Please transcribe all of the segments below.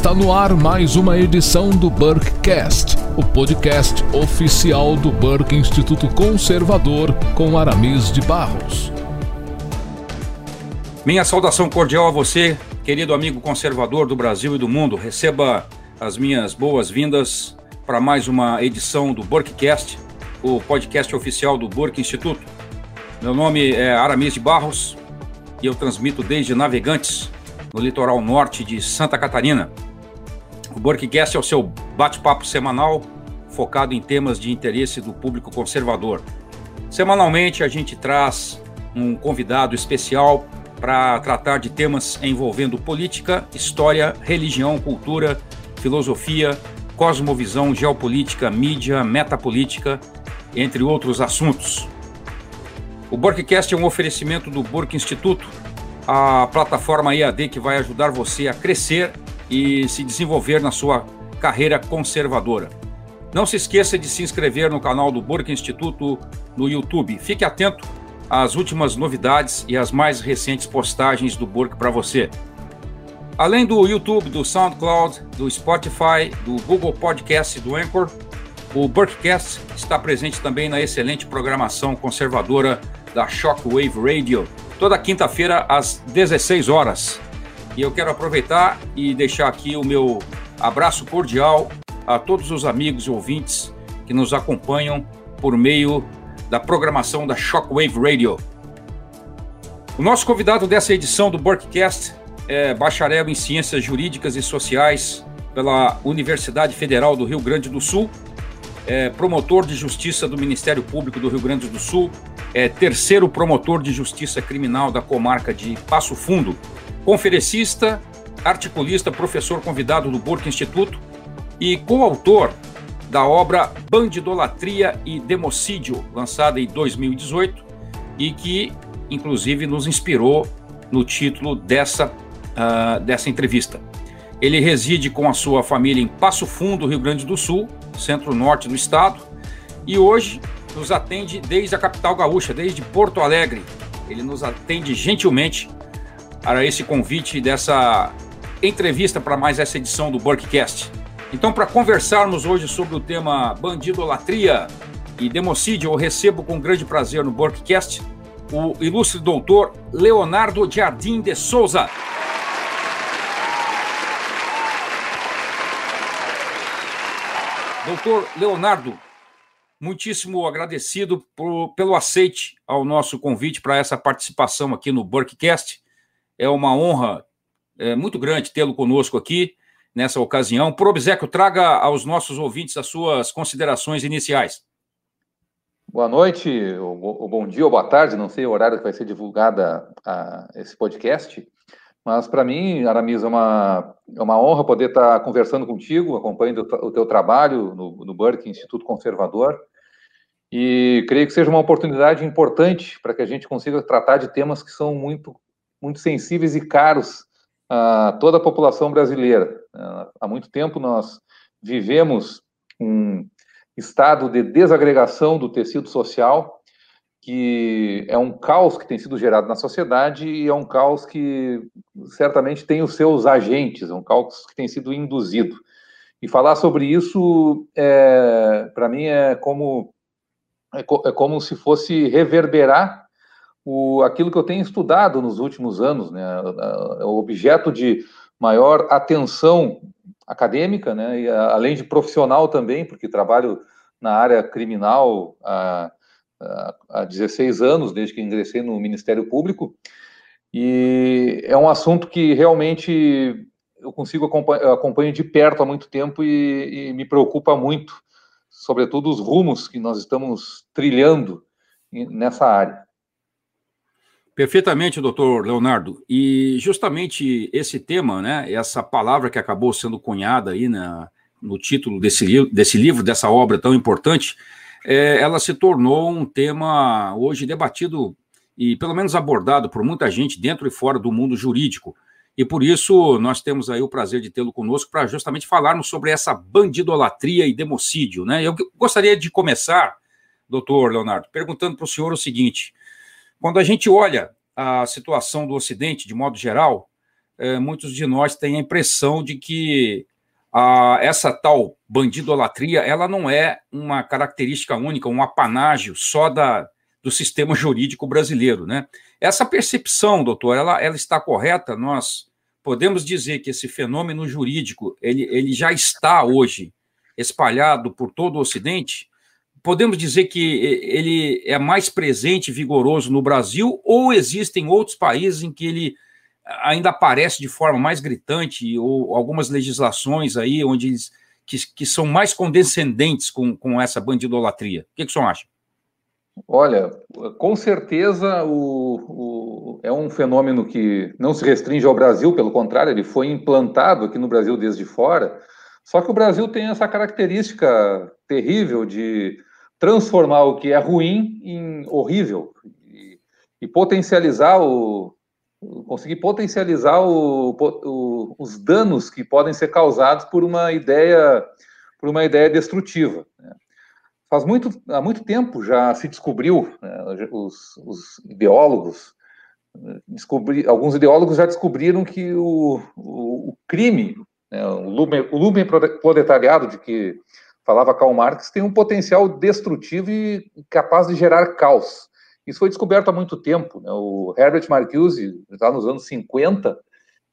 Está no ar mais uma edição do Burkecast, o podcast oficial do Burke Instituto Conservador com Aramis de Barros. Minha saudação cordial a você, querido amigo conservador do Brasil e do mundo. Receba as minhas boas-vindas para mais uma edição do Burkecast, o podcast oficial do Burke Instituto. Meu nome é Aramis de Barros e eu transmito desde Navegantes, no litoral norte de Santa Catarina. O Burkcast é o seu bate-papo semanal focado em temas de interesse do público conservador. Semanalmente a gente traz um convidado especial para tratar de temas envolvendo política, história, religião, cultura, filosofia, cosmovisão, geopolítica, mídia, metapolítica, entre outros assuntos. O Burkcast é um oferecimento do Burke Instituto, a plataforma EAD que vai ajudar você a crescer e se desenvolver na sua carreira conservadora. Não se esqueça de se inscrever no canal do Burke Instituto no YouTube. Fique atento às últimas novidades e às mais recentes postagens do Burke para você. Além do YouTube, do SoundCloud, do Spotify, do Google Podcast e do Anchor, o Burkecast está presente também na excelente programação conservadora da Shockwave Radio, toda quinta-feira às 16 horas. E eu quero aproveitar e deixar aqui o meu abraço cordial a todos os amigos e ouvintes que nos acompanham por meio da programação da Shockwave Radio. O nosso convidado dessa edição do Borkcast é bacharel em Ciências Jurídicas e Sociais pela Universidade Federal do Rio Grande do Sul, é promotor de Justiça do Ministério Público do Rio Grande do Sul, é terceiro promotor de justiça criminal da comarca de Passo Fundo, conferencista, articulista, professor convidado do Burke Instituto e coautor da obra Bandidolatria e Democídio, lançada em 2018 e que, inclusive, nos inspirou no título dessa, uh, dessa entrevista. Ele reside com a sua família em Passo Fundo, Rio Grande do Sul, centro-norte do estado, e hoje nos atende desde a capital gaúcha, desde Porto Alegre. Ele nos atende gentilmente para esse convite dessa entrevista para mais essa edição do Burkcast. Então, para conversarmos hoje sobre o tema bandidolatria e democídio, eu recebo com grande prazer no Burkcast o ilustre doutor Leonardo Jardim de Souza. Doutor Leonardo, muitíssimo agradecido por, pelo aceite ao nosso convite para essa participação aqui no Burkcast. É uma honra é, muito grande tê-lo conosco aqui nessa ocasião. Por obsequio, traga aos nossos ouvintes as suas considerações iniciais. Boa noite, ou, bom dia, ou boa tarde, não sei o horário que vai ser divulgada a, esse podcast, mas para mim, Aramis, é uma, é uma honra poder estar conversando contigo, acompanhando o teu trabalho no, no Burke Instituto Conservador, e creio que seja uma oportunidade importante para que a gente consiga tratar de temas que são muito, muito sensíveis e caros a toda a população brasileira. Há muito tempo nós vivemos um estado de desagregação do tecido social, que é um caos que tem sido gerado na sociedade e é um caos que certamente tem os seus agentes, é um caos que tem sido induzido. E falar sobre isso, é, para mim, é como é, co é como se fosse reverberar o, aquilo que eu tenho estudado nos últimos anos, né? É o objeto de maior atenção acadêmica, né? E, além de profissional também, porque trabalho na área criminal há 16 anos, desde que ingressei no Ministério Público, e é um assunto que realmente eu consigo acompanhar, acompanho de perto há muito tempo e, e me preocupa muito sobretudo os rumos que nós estamos trilhando nessa área. Perfeitamente, doutor Leonardo. E justamente esse tema, né, essa palavra que acabou sendo cunhada aí na, no título desse, desse livro, dessa obra tão importante, é, ela se tornou um tema hoje debatido e pelo menos abordado por muita gente dentro e fora do mundo jurídico. E por isso nós temos aí o prazer de tê-lo conosco para justamente falarmos sobre essa bandidolatria e democídio. Né? Eu gostaria de começar, doutor Leonardo, perguntando para o senhor o seguinte: quando a gente olha a situação do Ocidente, de modo geral, é, muitos de nós têm a impressão de que a, essa tal bandidolatria ela não é uma característica única, um apanágio só da, do sistema jurídico brasileiro. Né? Essa percepção, doutor, ela, ela está correta? Nós podemos dizer que esse fenômeno jurídico ele, ele já está hoje espalhado por todo o Ocidente? Podemos dizer que ele é mais presente e vigoroso no Brasil ou existem outros países em que ele ainda aparece de forma mais gritante ou algumas legislações aí onde eles, que, que são mais condescendentes com, com essa bandidolatria? O que, que o senhor acha? Olha, com certeza o, o, é um fenômeno que não se restringe ao Brasil, pelo contrário, ele foi implantado aqui no Brasil desde fora. Só que o Brasil tem essa característica terrível de transformar o que é ruim em horrível e, e potencializar o conseguir potencializar o, o, os danos que podem ser causados por uma ideia por uma ideia destrutiva. Né? Faz muito há muito tempo já se descobriu né, os, os, ideólogos descobri, alguns ideólogos já descobriram que o, o, crime né, o, lumen, o proletariado de que falava Karl Marx tem um potencial destrutivo e capaz de gerar caos. Isso foi descoberto há muito tempo. Né? O Herbert Marcuse, já nos anos 50,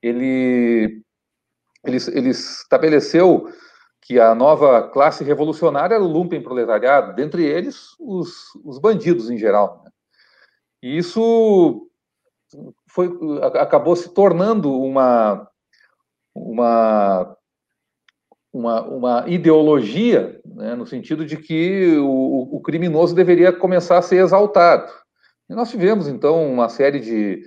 ele, ele, ele estabeleceu que a nova classe revolucionária era o lumpen proletariado, dentre eles os, os bandidos em geral. Né? E isso foi, acabou se tornando uma, uma uma, uma ideologia, né, no sentido de que o, o, criminoso deveria começar a ser exaltado. E nós tivemos, então, uma série de,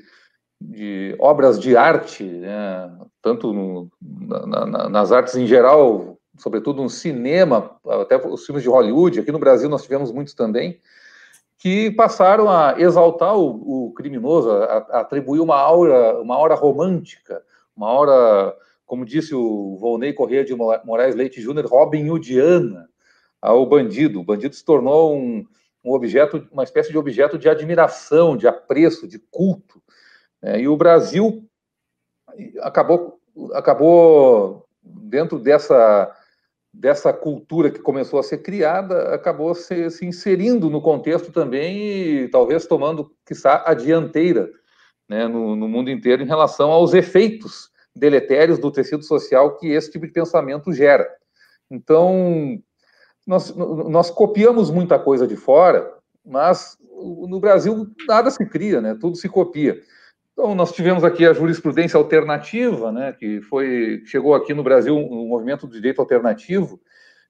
de obras de arte, né, tanto no, na, na, nas artes em geral, sobretudo no cinema, até os filmes de Hollywood, aqui no Brasil nós tivemos muitos também, que passaram a exaltar o, o criminoso, a, a atribuir uma aura, uma aura romântica, uma aura como disse o Volney Corrêa de Moraes Leite Júnior, Robin Hoodiana ao bandido. O bandido se tornou um, um, objeto, uma espécie de objeto de admiração, de apreço, de culto. É, e o Brasil acabou, acabou dentro dessa, dessa cultura que começou a ser criada, acabou se, se inserindo no contexto também e talvez tomando, quiçá, a dianteira né, no, no mundo inteiro em relação aos efeitos deletérios do tecido social que esse tipo de pensamento gera. Então, nós, nós copiamos muita coisa de fora, mas no Brasil nada se cria, né? tudo se copia. Então, nós tivemos aqui a jurisprudência alternativa, né, que foi chegou aqui no Brasil um movimento de direito alternativo,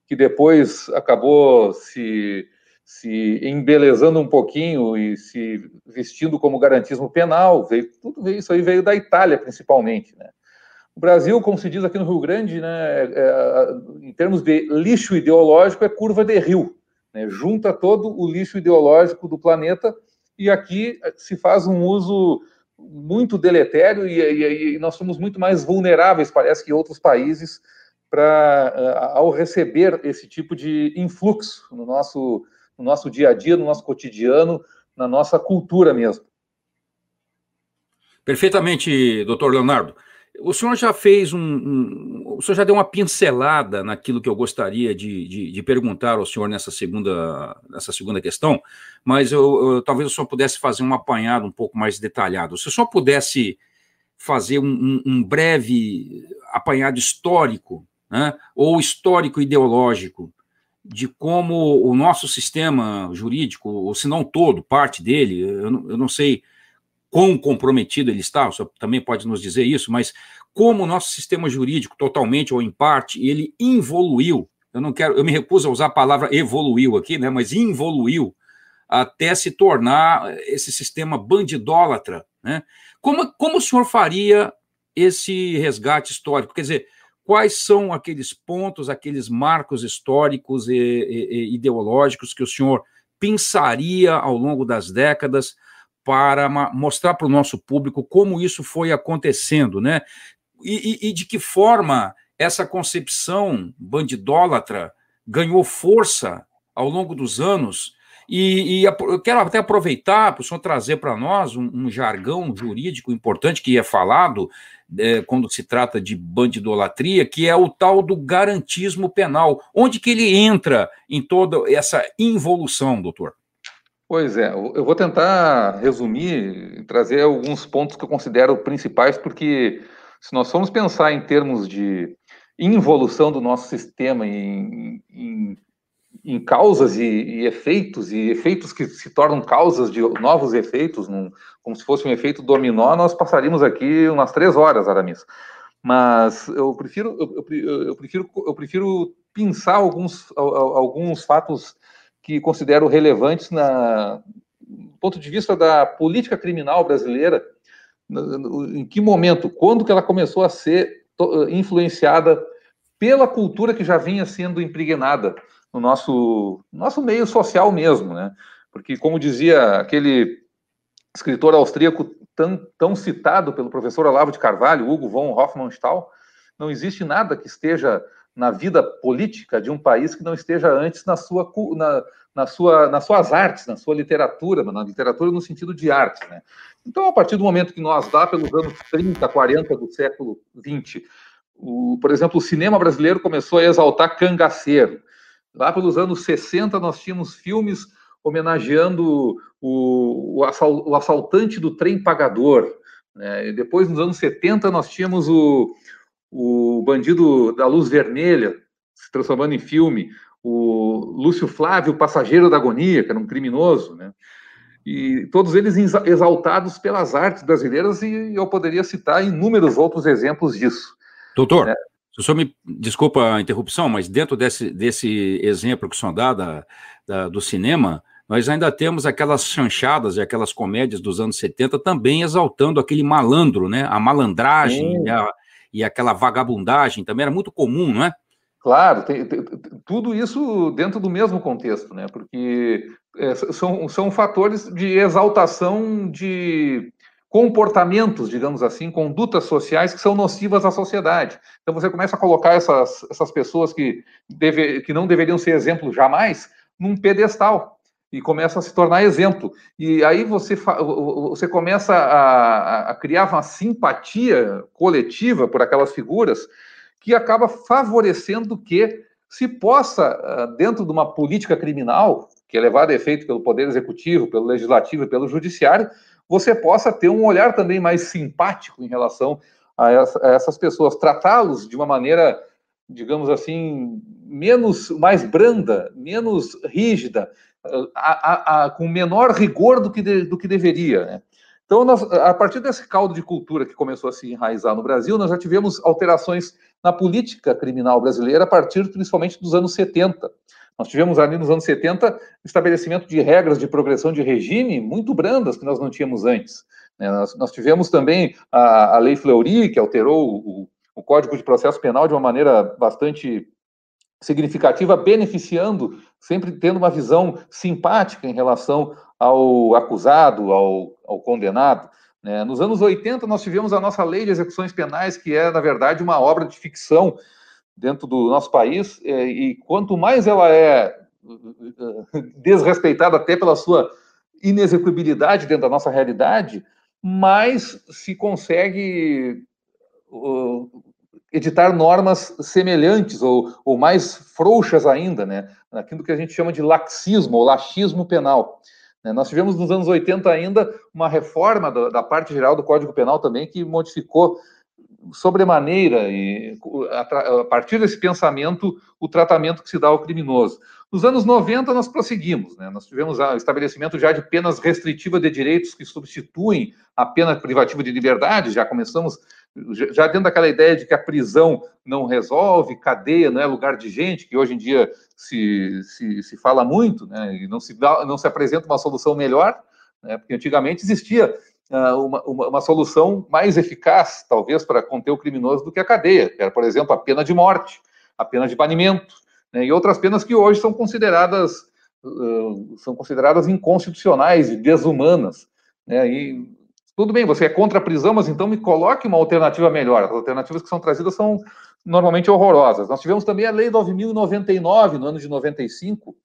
que depois acabou se, se embelezando um pouquinho e se vestindo como garantismo penal. Veio, tudo isso aí veio da Itália, principalmente. Né? O Brasil, como se diz aqui no Rio Grande, né, é, é, em termos de lixo ideológico, é curva de rio. Né, junta todo o lixo ideológico do planeta e aqui se faz um uso muito deletério e, e, e nós somos muito mais vulneráveis, parece que outros países, para é, ao receber esse tipo de influxo no nosso, no nosso dia a dia, no nosso cotidiano, na nossa cultura mesmo. Perfeitamente, doutor Leonardo. O senhor já fez um, um, O senhor já deu uma pincelada naquilo que eu gostaria de, de, de perguntar ao senhor nessa segunda, nessa segunda questão, mas eu, eu, talvez o senhor pudesse fazer um apanhado um pouco mais detalhado. Se o senhor pudesse fazer um, um breve apanhado histórico, né, ou histórico ideológico, de como o nosso sistema jurídico, ou se não todo, parte dele, eu eu não sei quão comprometido ele está, o senhor também pode nos dizer isso, mas como o nosso sistema jurídico, totalmente ou em parte, ele involuiu, eu não quero, eu me recuso a usar a palavra evoluiu aqui, né, mas involuiu até se tornar esse sistema bandidólatra, né? Como, como o senhor faria esse resgate histórico? Quer dizer, quais são aqueles pontos, aqueles marcos históricos e, e, e ideológicos que o senhor pensaria ao longo das décadas para mostrar para o nosso público como isso foi acontecendo, né? E, e, e, de que forma essa concepção bandidólatra ganhou força ao longo dos anos E, e eu quero até aproveitar para o senhor trazer para nós um, um, jargão jurídico importante que é falado é, quando se trata de bandidolatria, que é o tal do garantismo penal. Onde que ele entra em toda essa involução, doutor? Pois é, eu vou tentar resumir, trazer alguns pontos que eu considero principais, porque se nós formos pensar em termos de involução do nosso sistema em, em, em causas e, e, efeitos, e efeitos que se tornam causas de novos efeitos, num, como se fosse um efeito dominó, nós passaríamos aqui umas três horas, Aramis. Mas eu prefiro, eu, eu, eu prefiro, eu prefiro pensar alguns, alguns fatos que considero relevantes na, do ponto de vista da política criminal brasileira, em que momento, quando que ela começou a ser influenciada pela cultura que já vinha sendo impregnada no nosso, nosso meio social mesmo, né? Porque, como dizia aquele escritor austríaco tão, tão citado pelo professor Olavo de Carvalho, Hugo von Hofmannsthal, não existe nada que esteja na vida política de um país que não esteja antes na sua, na, na sua, nas suas artes, na sua literatura, na literatura no sentido de arte. Né? Então, a partir do momento que nós, lá pelos anos 30, 40 do século 20, o, por exemplo, o cinema brasileiro começou a exaltar cangaceiro. Lá pelos anos 60, nós tínhamos filmes homenageando o, o, assal, o assaltante do trem pagador. Né? depois, nos anos 70, nós tínhamos o, o Bandido da Luz Vermelha, se transformando em filme, o Lúcio Flávio, Passageiro da Agonia, que era um criminoso, né? E todos eles exaltados pelas artes brasileiras, e eu poderia citar inúmeros outros exemplos disso. Doutor, é. o senhor me desculpa a interrupção, mas dentro desse, desse exemplo que o senhor dá da, da, do cinema, nós ainda temos aquelas chanchadas e aquelas comédias dos anos 70 também exaltando aquele malandro, né? A malandragem, a, e aquela vagabundagem também era muito comum, não é? Claro, tem, tem, tudo isso dentro do mesmo contexto, né? Porque é, são, são fatores de exaltação de comportamentos, digamos assim, condutas sociais que são nocivas à sociedade. Então você começa a colocar essas, essas pessoas que, deve, que não deveriam ser exemplo jamais num pedestal e começa a se tornar exemplo. E aí você, você começa a, a criar uma simpatia coletiva por aquelas figuras que acaba favorecendo que se possa, ah, dentro de uma política criminal, que é levada a efeito pelo Poder Executivo, pelo Legislativo e pelo Judiciário, você possa ter um olhar também mais simpático em relação a, essas pessoas, tratá-los de uma maneira, digamos assim, menos, mais branda, menos rígida, a, a, com menor rigor do que, de, do que deveria. Né? Então, nós, a partir desse caldo de cultura que começou a se enraizar no Brasil, nós já tivemos alterações na política criminal brasileira a partir principalmente dos anos 70. Nós tivemos ali nos anos 70 estabelecimento de regras de progressão de regime muito brandas que nós não tínhamos antes. Né? Nós, nós, tivemos também a, a Lei Fleury, que alterou o, o Código de Processo Penal de uma maneira bastante significativa, beneficiando, sempre tendo uma visão simpática em relação ao acusado, ao, ao condenado. Né? Nos anos 80, nós tivemos a nossa lei de execuções penais, que é, na verdade, uma obra de ficção dentro do nosso país, é, e quanto mais ela é desrespeitada até pela sua inexecuibilidade dentro da nossa realidade, mais se consegue editar normas semelhantes ou, ou mais frouxas ainda, né? Naquilo que a gente chama de laxismo ou laxismo penal. Né? Nós tivemos nos anos 80 ainda uma reforma da, parte geral do Código Penal também que modificou sobremaneira e a, partir desse pensamento o tratamento que se dá ao criminoso. Nos anos 90 nós prosseguimos, né? nós tivemos o estabelecimento já de penas restritivas de direitos que substituem a pena privativa de liberdade, já começamos já dentro daquela ideia de que a prisão não resolve, cadeia não é lugar de gente, que hoje em dia se, se, se fala muito, né, e não se, dá, não se apresenta uma solução melhor, né, porque antigamente existia uh, uma, uma, uma, solução mais eficaz, talvez, para conter o criminoso do que a cadeia, que era, por exemplo, a pena de morte, a pena de banimento, né, e outras penas que hoje são consideradas, uh, são consideradas inconstitucionais e desumanas, né, e tudo bem, você é contra a prisão, mas então me coloque uma alternativa melhor. As alternativas que são trazidas são normalmente horrorosas. Nós tivemos também a Lei 9.099, no ano de 95,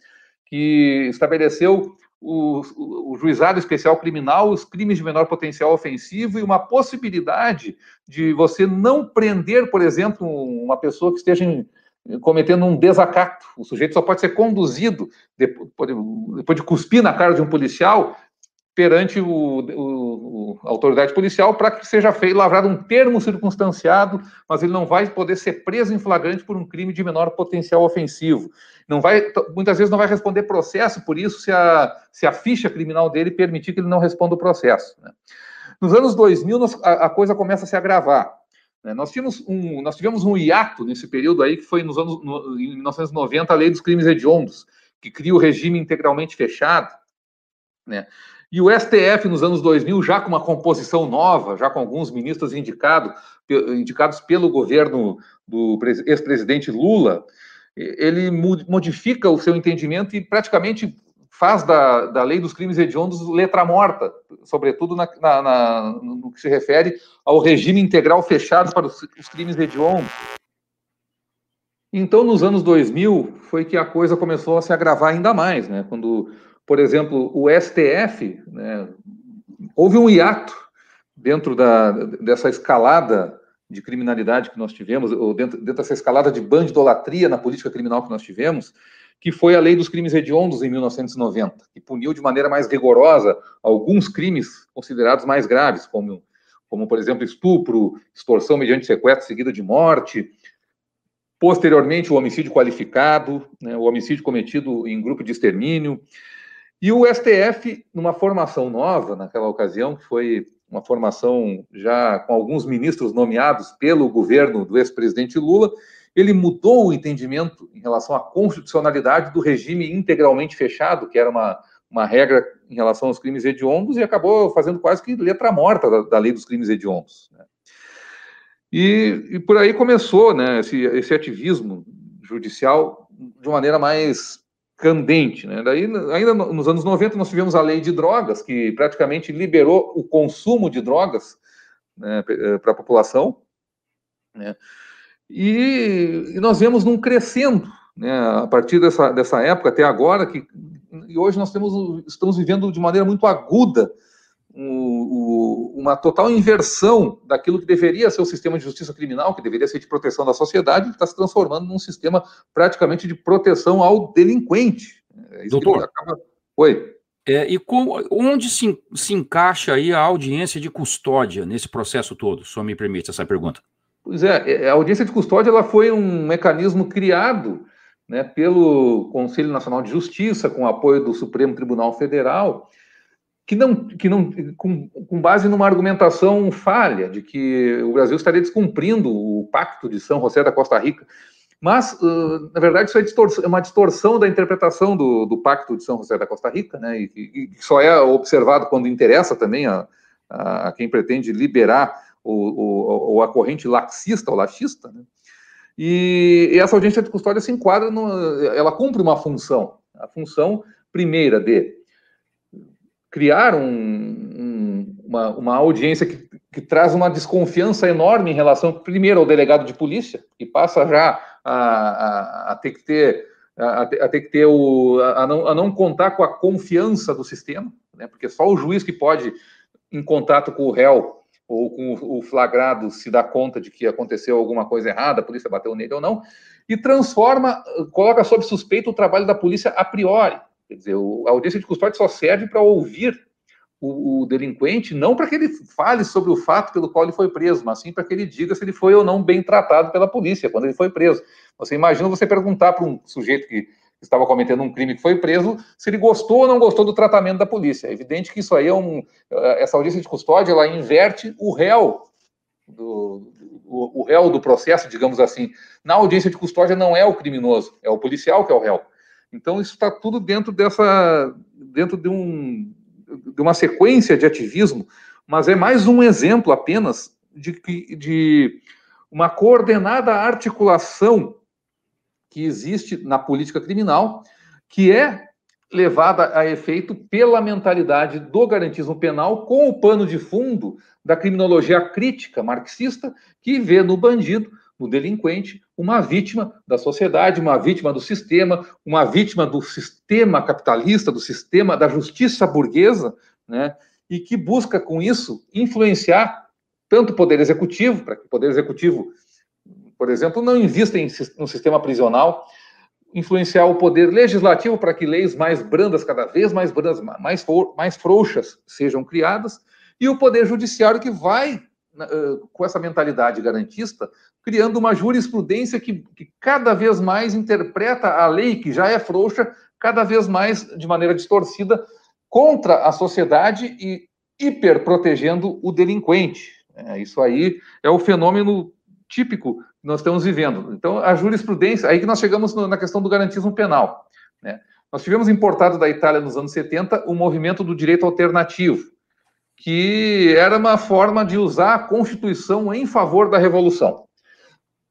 que estabeleceu o, o, o, juizado especial criminal, os crimes de menor potencial ofensivo e uma possibilidade de você não prender, por exemplo, uma pessoa que esteja em, cometendo um desacato. O sujeito só pode ser conduzido, depois, depois de cuspir na cara de um policial, perante o, o, a autoridade policial para que seja feito, lavrado um termo circunstanciado, mas ele não vai poder ser preso em flagrante por um crime de menor potencial ofensivo. Não vai, muitas vezes não vai responder processo por isso se a, se a ficha criminal dele permitir que ele não responda o processo. Né? Nos anos 2000, nós, a, a, coisa começa a se agravar. Né? Nós, tínhamos um, nós tivemos um hiato nesse período aí, que foi nos anos, no, em 1990, a lei dos crimes hediondos, que cria o regime integralmente fechado, né? E o STF, nos anos 2000, já com uma composição nova, já com alguns ministros indicado, indicados pelo governo do ex-presidente Lula, ele modifica o seu entendimento e praticamente faz da, da lei dos crimes hediondos letra morta, sobretudo na, na, na, no que se refere ao regime integral fechado para os, os crimes hediondos. Então, nos anos 2000, foi que a coisa começou a se agravar ainda mais, né? Quando por exemplo, o STF, né, houve um hiato dentro da, dessa escalada de criminalidade que nós tivemos, ou dentro, dentro dessa escalada de bandidolatria na política criminal que nós tivemos, que foi a Lei dos Crimes Hediondos em 1990, que puniu de maneira mais rigorosa alguns crimes considerados mais graves, como, como por exemplo, estupro, extorsão mediante sequestro seguida de morte, posteriormente o homicídio qualificado, né, o homicídio cometido em grupo de extermínio, e o STF, numa formação nova, naquela ocasião, que foi uma formação já com alguns ministros nomeados pelo governo do ex-presidente Lula, ele mudou o entendimento em relação à constitucionalidade do regime integralmente fechado, que era uma, uma regra em relação aos crimes hediondos, e acabou fazendo quase que letra morta da, da lei dos crimes hediondos. Né? E, e, por aí começou né, esse, esse ativismo judicial de maneira mais candente. Né? Daí, ainda nos anos 90, nós tivemos a lei de drogas, que praticamente liberou o consumo de drogas né, eh, para a população. Né? E, e, nós vemos num crescendo, né, a partir dessa, dessa época até agora, que e hoje nós temos, estamos vivendo de maneira muito aguda o, uma total inversão daquilo que deveria ser o sistema de justiça criminal, que deveria ser de proteção da sociedade, está se transformando num sistema praticamente de proteção ao delinquente. É Doutor, acaba... Oi. É, e onde se, se encaixa aí a audiência de custódia nesse processo todo? Só me permite essa pergunta. Pois é, é, a audiência de custódia ela foi um mecanismo criado né, pelo Conselho Nacional de Justiça, com apoio do Supremo Tribunal Federal, que não, que não com, com, base numa argumentação falha de que o Brasil estaria descumprindo o pacto de São José da Costa Rica. Mas, uh, na verdade, isso é, é, uma distorção da interpretação do, do, pacto de São José da Costa Rica, né, e, e só é observado quando interessa também a, a, a quem pretende liberar o, o, a corrente laxista ou laxista. Né, e, e, essa audiência de custódia se enquadra, no, ela cumpre uma função, a função primeira de criar um, um, uma, uma audiência que, que traz uma desconfiança enorme em relação, primeiro, ao delegado de polícia, que passa já a, a, a ter que ter a, a, ter que ter o a não, a não contar com a confiança do sistema, né? Porque só o juiz que pode, em contato com o réu ou com o flagrado, se dá conta de que aconteceu alguma coisa errada, a polícia bateu nele ou não, e transforma, coloca sob suspeito o trabalho da polícia a priori. Quer dizer, a audiência de custódia só serve para ouvir o, o, delinquente, não para que ele fale sobre o fato pelo qual ele foi preso, mas sim para que ele diga se ele foi ou não bem tratado pela polícia quando ele foi preso. Você imagina você perguntar para um sujeito que estava cometendo um crime que foi preso, se ele gostou ou não gostou do tratamento da polícia. É evidente que isso aí é um. Essa audiência de custódia ela inverte o réu. Do, o, o réu do processo, digamos assim. Na audiência de custódia não é o criminoso, é o policial que é o réu. Então, isso está tudo dentro dessa, dentro de, um, de uma sequência de ativismo, mas é mais um exemplo apenas de, de uma coordenada articulação que existe na política criminal, que é levada a efeito pela mentalidade do garantismo penal com o pano de fundo da criminologia crítica marxista, que vê no bandido, no delinquente, uma vítima da sociedade, uma vítima do sistema, uma vítima do sistema capitalista, do sistema da justiça burguesa, né? E que busca com isso influenciar tanto o poder executivo, para que o poder executivo, por exemplo, não invista em, no sistema prisional, influenciar o poder legislativo para que leis mais brandas, cada vez mais brandas, mais, mais frouxas sejam criadas, e o poder judiciário que vai, com essa mentalidade garantista, criando uma jurisprudência que, que cada vez mais interpreta a lei, que já é frouxa, cada vez mais de maneira distorcida, contra a sociedade e hiper protegendo o delinquente. É, isso aí é o fenômeno típico que nós estamos vivendo. Então, a jurisprudência, aí que nós chegamos na questão do garantismo penal. Né? Nós tivemos importado da Itália nos anos 70 o movimento do direito alternativo, que era uma forma de usar a Constituição em favor da Revolução.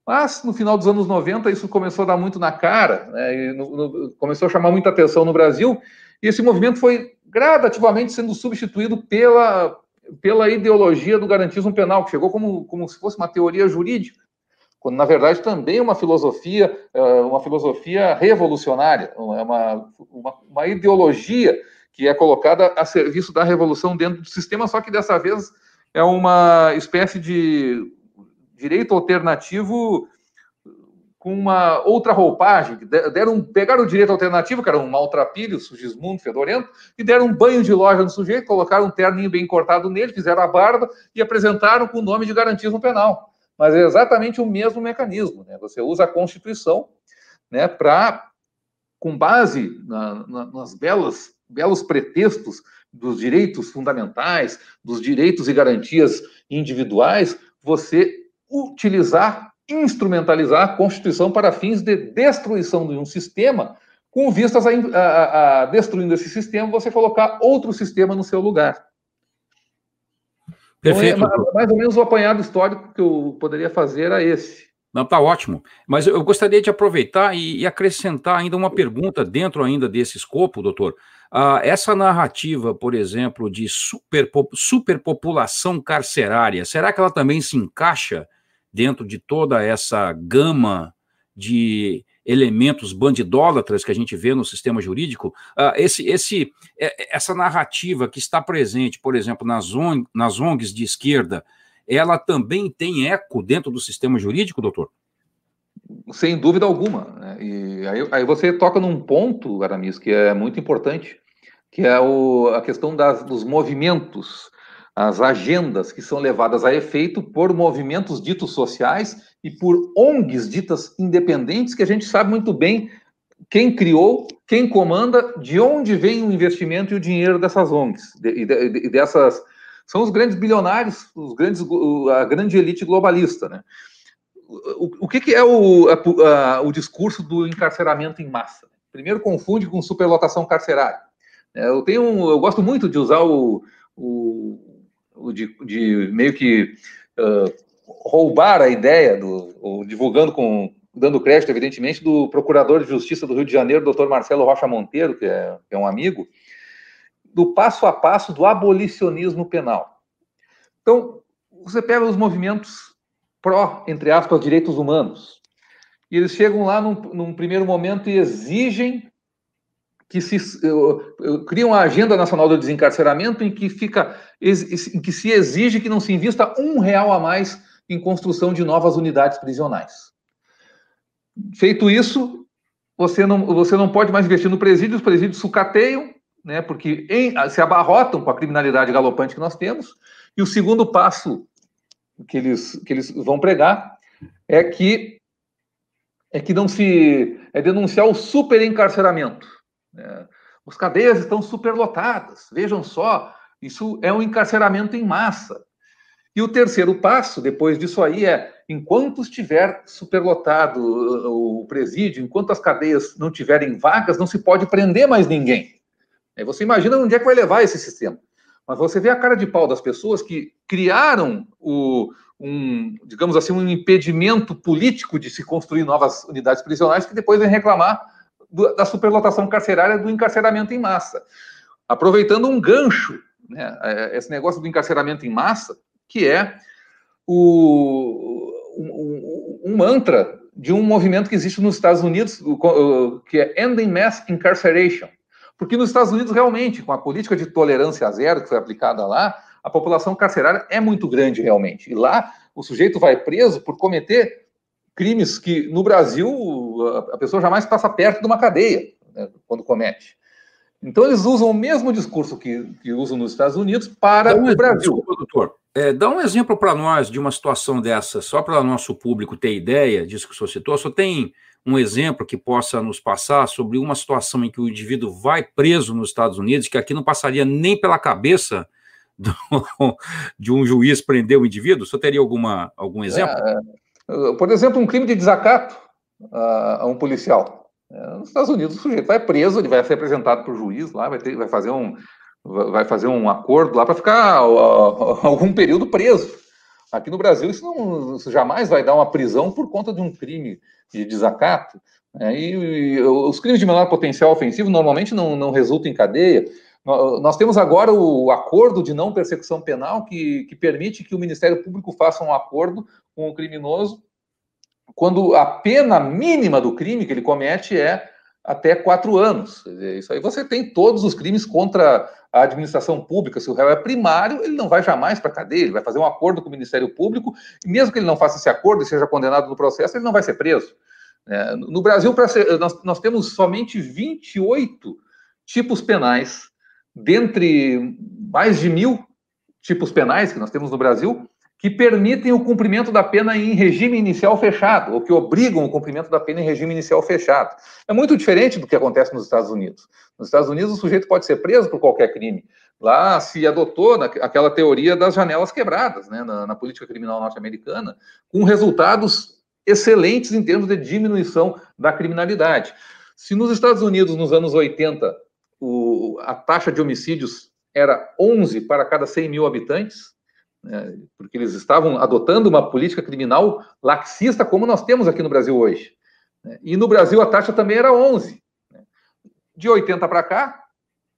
Mas, no final dos anos 90, isso começou a dar muito na cara, né? no, no, começou a chamar muita atenção no Brasil, e esse movimento foi gradativamente sendo substituído pela, pela ideologia do garantismo penal, que chegou como, como se fosse uma teoria jurídica, quando na verdade também uma filosofia, é, uma filosofia revolucionária, é uma, uma, uma ideologia que é colocada a serviço da revolução dentro do sistema, só que dessa vez é uma espécie de direito alternativo com uma outra roupagem, deram, pegaram o direito alternativo, que era um maltrapilho, sugismundo, fedorento, e deram um banho de loja no sujeito, colocaram um terninho bem cortado nele, fizeram a barba e apresentaram com o nome de garantismo penal. Mas é exatamente o mesmo mecanismo, né? Você usa a Constituição, né, para, com base na, na, nas belas, belos pretextos dos direitos fundamentais, dos direitos e garantias individuais, você utilizar instrumentalizar a Constituição para fins de destruição de um sistema, com vistas a, a, a destruindo esse sistema, você colocar outro sistema no seu lugar. Perfeito. Então, é mais ou menos o apanhado histórico que eu poderia fazer era esse. Não, tá ótimo. Mas eu gostaria de aproveitar e, e acrescentar ainda uma pergunta dentro ainda desse escopo, doutor. Uh, essa narrativa, por exemplo, de super, superpopulação carcerária, será que ela também se encaixa dentro de toda essa gama de elementos bandidólatras que a gente vê no sistema jurídico, uh, esse, esse, é, essa narrativa que está presente, por exemplo, nas, on, nas ONGs de esquerda, ela também tem eco dentro do sistema jurídico, doutor? Sem dúvida alguma. Né? E aí, aí, você toca num ponto, Aramis, que é muito importante, que é o, a questão das, dos movimentos as agendas que são levadas a efeito por movimentos ditos sociais e por ONGs ditas independentes, que a gente sabe muito bem quem criou, quem comanda, de onde vem o investimento e o dinheiro dessas ONGs e, de, de, dessas são os grandes bilionários, os grandes a grande elite globalista, né? O, o que, que, é o, a, a, o discurso do encarceramento em massa? Primeiro confunde com superlotação carcerária. É, eu tenho, eu gosto muito de usar o, o de, de meio que uh, roubar a ideia, do, divulgando com, dando crédito, evidentemente, do procurador de justiça do Rio de Janeiro, doutor Marcelo Rocha Monteiro, que é, que é um amigo, do passo a passo do abolicionismo penal. Então, você pega os movimentos pró, entre aspas, direitos humanos, e eles chegam lá num, num primeiro momento e exigem que se eu, eu, cria uma agenda nacional do desencarceramento em que fica em que se exige que não se invista um real a mais em construção de novas unidades prisionais. Feito isso, você não, você não pode mais investir no presídio, os presídios sucateiam, né, porque em, se abarrotam com a criminalidade galopante que nós temos, e o segundo passo que eles, que eles vão pregar é que é que não se é denunciar o superencarceramento é, as cadeias estão superlotadas. Vejam só, isso é um encarceramento em massa. E o terceiro passo, depois disso aí, é enquanto estiver superlotado o presídio, enquanto as cadeias não tiverem vagas, não se pode prender mais ninguém. Aí você imagina onde é que vai levar esse sistema. Mas você vê a cara de pau das pessoas que criaram o, um, digamos assim, um impedimento político de se construir novas unidades prisionais que depois vem reclamar do, da superlotação carcerária do encarceramento em massa. Aproveitando um gancho, né, é, esse negócio do encarceramento em massa, que é o, um, um mantra de um movimento que existe nos Estados Unidos, que é Ending Mass Incarceration. Porque nos Estados Unidos, realmente, com a política de tolerância zero que foi aplicada lá, a população carcerária é muito grande, realmente. E lá, o sujeito vai preso por cometer crimes que, no Brasil, a pessoa jamais passa perto de uma cadeia né, quando comete. Então, eles usam o mesmo discurso que, que usam nos Estados Unidos para um o Brasil. Doutor, é, dá um exemplo para nós de uma situação dessa, só para o nosso público ter ideia disso que o senhor citou. Só tem um exemplo que possa nos passar sobre uma situação em que o indivíduo vai preso nos Estados Unidos, que aqui não passaria nem pela cabeça do, de um juiz prender o indivíduo? Você teria alguma, algum exemplo? É, é, por exemplo, um crime de desacato a, a um policial. É, nos Estados Unidos, o sujeito vai preso, ele vai ser apresentado para o juiz lá, vai, ter, vai, fazer um, vai fazer um acordo lá para ficar algum período preso. Aqui no Brasil, isso, não, isso jamais vai dar uma prisão por conta de um crime de desacato. Né? E, e, os crimes de menor potencial ofensivo normalmente não, não resultam em cadeia. Nós temos agora o acordo de não persecução penal que, que permite que o Ministério Público faça um acordo com o criminoso quando a pena mínima do crime que ele comete é até quatro anos. Isso aí você tem todos os crimes contra a administração pública. Se o réu é primário, ele não vai jamais para a cadeia, ele vai fazer um acordo com o Ministério Público, e mesmo que ele não faça esse acordo e seja condenado no processo, ele não vai ser preso. É, no Brasil, ser, nós, nós temos somente 28 tipos penais, dentre mais de mil tipos penais que nós temos no Brasil, que permitem o cumprimento da pena em regime inicial fechado, ou que obrigam o cumprimento da pena em regime inicial fechado. É muito diferente do que acontece nos Estados Unidos. Nos Estados Unidos, o sujeito pode ser preso por qualquer crime. Lá se adotou aquela teoria das janelas quebradas, né, na, na política criminal norte-americana, com resultados excelentes em termos de diminuição da criminalidade. Se nos Estados Unidos, nos anos 80, o, a taxa de homicídios era 11 para cada 100 mil habitantes, né, porque eles estavam adotando uma política criminal laxista, como nós temos aqui no Brasil hoje. Né, e no Brasil a taxa também era 11. Né. De 80 para cá,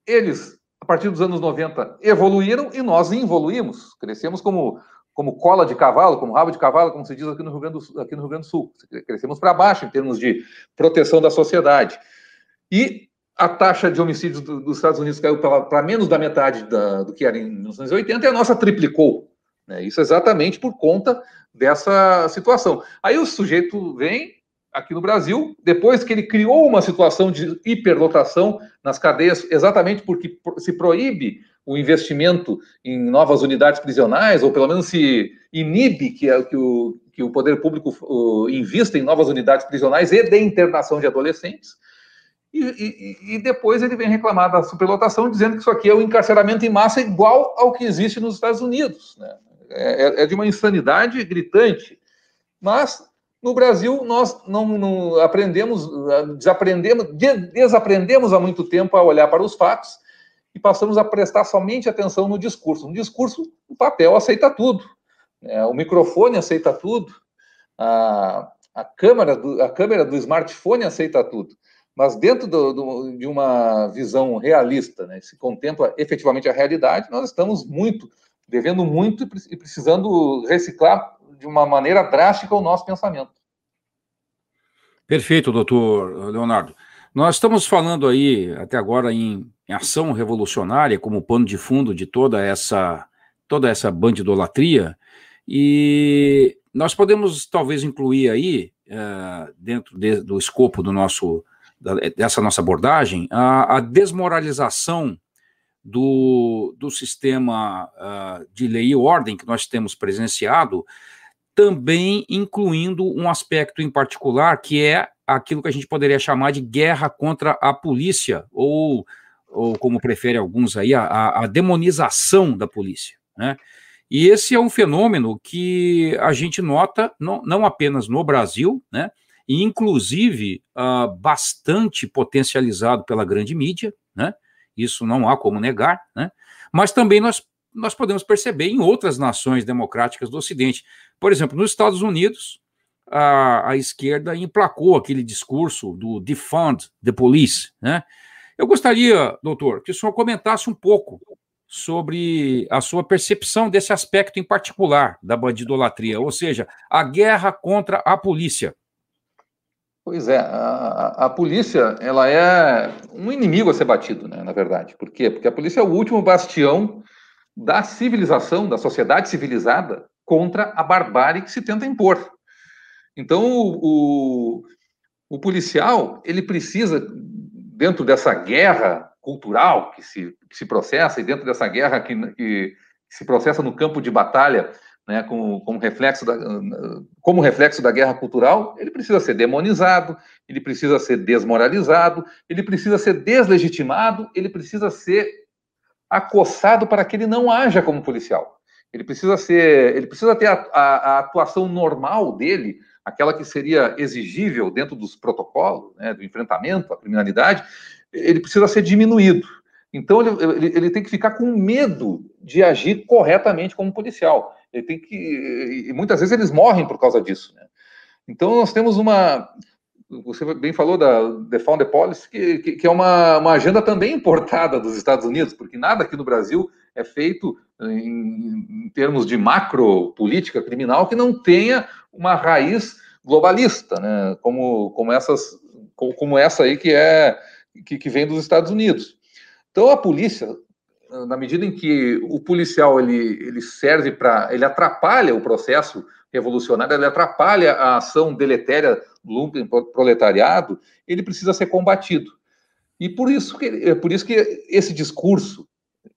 eles, a partir dos anos 90, evoluíram e nós evoluímos. Crescemos como, como cola de cavalo, como rabo de cavalo, como se diz aqui no Rio Grande do, aqui no Rio Grande do Sul. Crescemos para baixo em termos de proteção da sociedade. E a taxa de homicídios do, dos Estados Unidos caiu para menos da metade da, do que era em 1980 e a nossa triplicou. Né? Isso exatamente por conta dessa situação. Aí o sujeito vem aqui no Brasil, depois que ele criou uma situação de hiperlotação nas cadeias, exatamente porque se proíbe o investimento em novas unidades prisionais, ou pelo menos se inibe que, que, o, que o poder público uh, invista em novas unidades prisionais e de internação de adolescentes. E, e, e, depois ele vem reclamar da superlotação, dizendo que isso aqui é um encarceramento em massa igual ao que existe nos Estados Unidos. Né? É, é, é, de uma insanidade gritante. Mas no Brasil nós não, não aprendemos, desaprendemos, desaprendemos há muito tempo a olhar para os fatos e passamos a prestar somente atenção no discurso. No discurso, o papel aceita tudo, é, o microfone aceita tudo, a, a, câmera do, a câmera do smartphone aceita tudo. Mas dentro do, do, de uma visão realista, né, se contempla efetivamente a realidade, nós estamos muito devendo muito e precisando reciclar de uma maneira drástica o nosso pensamento. Perfeito, doutor Leonardo. Nós estamos falando aí, até agora, em, em ação revolucionária como pano de fundo de toda essa, toda essa bandidolatria, e nós podemos talvez incluir aí, uh, dentro de, do escopo do nosso, da, dessa nossa abordagem, a, a desmoralização do, do sistema uh, de lei e ordem que nós temos presenciado, também incluindo um aspecto em particular que é aquilo que a gente poderia chamar de guerra contra a polícia, ou, ou como prefere alguns aí, a, a demonização da polícia. Né? E esse é um fenômeno que a gente nota não, não apenas no Brasil, né? e inclusive uh, bastante potencializado pela grande mídia, né? Isso não há como negar, né? mas também nós, nós podemos perceber em outras nações democráticas do Ocidente. Por exemplo, nos Estados Unidos, a, a esquerda emplacou aquele discurso do defund the police. Né? Eu gostaria, doutor, que o senhor comentasse um pouco sobre a sua percepção desse aspecto em particular da bandidolatria, ou seja, a guerra contra a polícia. Pois é, a, a, polícia ela é um inimigo a ser batido, né, na verdade. Por quê? Porque a polícia é o último bastião da civilização, da sociedade civilizada, contra a barbárie que se tenta impor. Então, o, o, o policial, ele precisa, dentro dessa guerra cultural que se, que se processa, e dentro dessa guerra que, que se processa no campo de batalha, né, como, reflexo da, como reflexo da guerra cultural, ele precisa ser demonizado, ele precisa ser desmoralizado, ele precisa ser deslegitimado, ele precisa ser acossado para que ele não haja como policial. Ele precisa ser, ele precisa ter a, a, a atuação normal dele aquela que seria exigível dentro dos protocolos né, do enfrentamento à criminalidade, ele precisa ser diminuído. Então, ele, ele, ele, tem que ficar com medo de agir corretamente como policial. Ele tem que. E muitas vezes eles morrem por causa disso. Né? Então, nós temos uma. Você bem falou da The Found Policy, que, que, que é uma, uma agenda também importada dos Estados Unidos, porque nada aqui no Brasil é feito em, em termos de macro política criminal que não tenha uma raiz globalista, né? Como, como essas, como essa aí que é que, que vem dos Estados Unidos. Então a polícia, na medida em que o policial ele, ele serve para, ele atrapalha o processo revolucionário, ele atrapalha a ação deletéria do proletariado, ele precisa ser combatido. E por isso que, é por isso que esse discurso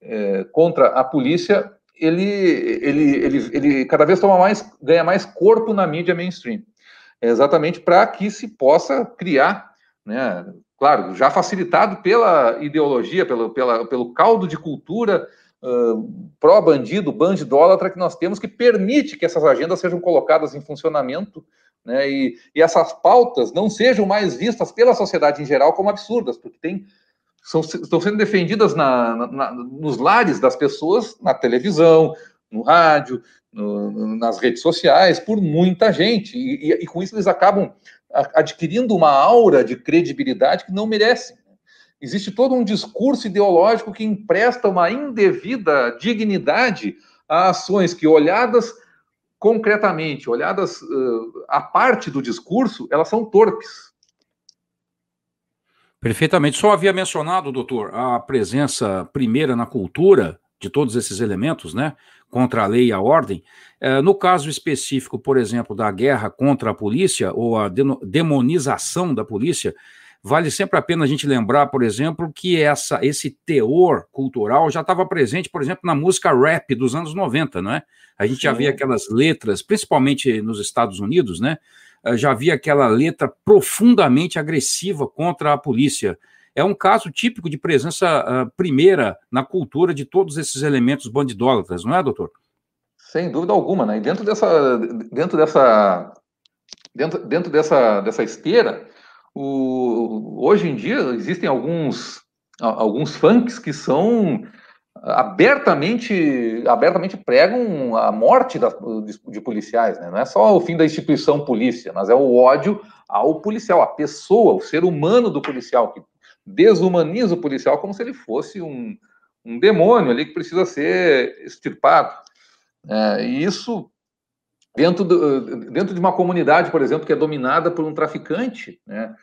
é, contra a polícia ele, ele, ele, ele cada vez toma mais, ganha mais corpo na mídia mainstream. É exatamente para que se possa criar, né, claro, já facilitado pela ideologia, pelo, pela, pelo caldo de cultura uh, pró-bandido, bandidólatra que nós temos, que permite que essas agendas sejam colocadas em funcionamento né, e, e essas pautas não sejam mais vistas pela sociedade em geral como absurdas, porque tem são, estão sendo defendidas na, na, nos lares das pessoas, na televisão, no rádio, no, nas redes sociais, por muita gente. E, e, e, com isso eles acabam adquirindo uma aura de credibilidade que não merecem. Existe todo um discurso ideológico que empresta uma indevida dignidade a ações que, olhadas concretamente, olhadas uh, à parte do discurso, elas são torpes. Perfeitamente. Só havia mencionado, doutor, a presença primeira na cultura de todos esses elementos, né? Contra a lei e a ordem. É, no caso específico, por exemplo, da guerra contra a polícia ou a demonização da polícia, vale sempre a pena a gente lembrar, por exemplo, que essa, esse teor cultural já estava presente, por exemplo, na música rap dos anos 90, não é? A gente Sim. já via aquelas letras, principalmente nos Estados Unidos, né? Eh, já havia aquela letra profundamente agressiva contra a polícia. É um caso típico de presença uh, primeira na cultura de todos esses elementos bandidólatras, não é, doutor? Sem dúvida alguma, né? E dentro dessa, dentro dessa, dentro, dentro dessa, dessa esteira, o, hoje em dia existem alguns, alguns funks que são abertamente, abertamente pregam a morte da, de, de, policiais, né? Não é só o fim da instituição polícia, mas é o ódio ao policial, a pessoa, o ser humano do policial, que desumaniza o policial como se ele fosse um, um demônio ali que precisa ser extirpado. É, e isso dentro, do, dentro de uma comunidade, por exemplo, que é dominada por um traficante, né?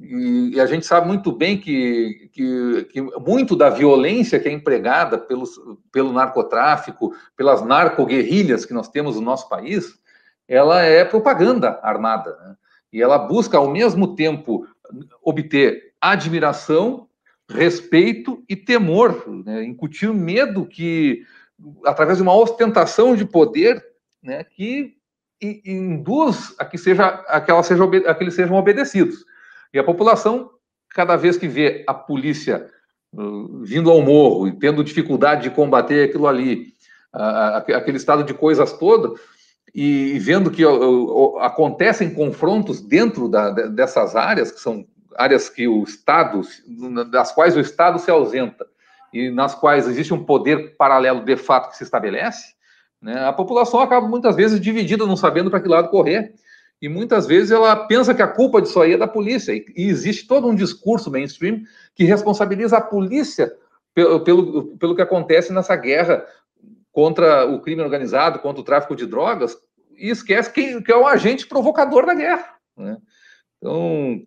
E, e, a gente sabe muito bem que, que, que, muito da violência que é empregada pelos, pelo narcotráfico, pelas narcoguerrilhas que nós temos no nosso país, ela é propaganda armada. Né? E ela busca, ao mesmo tempo, obter admiração, respeito e temor, né? incutir medo que, através de uma ostentação de poder, né, que induz a que, seja, a que, seja, a que eles sejam obedecidos. E a população, cada vez que vê a polícia uh, vindo ao morro e tendo dificuldade de combater aquilo ali, aquele estado de coisas todo, e vendo que uh, acontecem confrontos dentro dessas áreas, que são áreas que o Estado, das quais o Estado se ausenta, e nas quais existe um poder paralelo de fato que se estabelece, né, a população acaba muitas vezes dividida, não sabendo para que lado correr e muitas vezes ela pensa que a culpa disso aí é da polícia. E, existe todo um discurso mainstream que responsabiliza a polícia pelo, pelo, pelo que acontece nessa guerra contra o crime organizado, contra o tráfico de drogas, e esquece que, que é o agente provocador da guerra. Né? Então,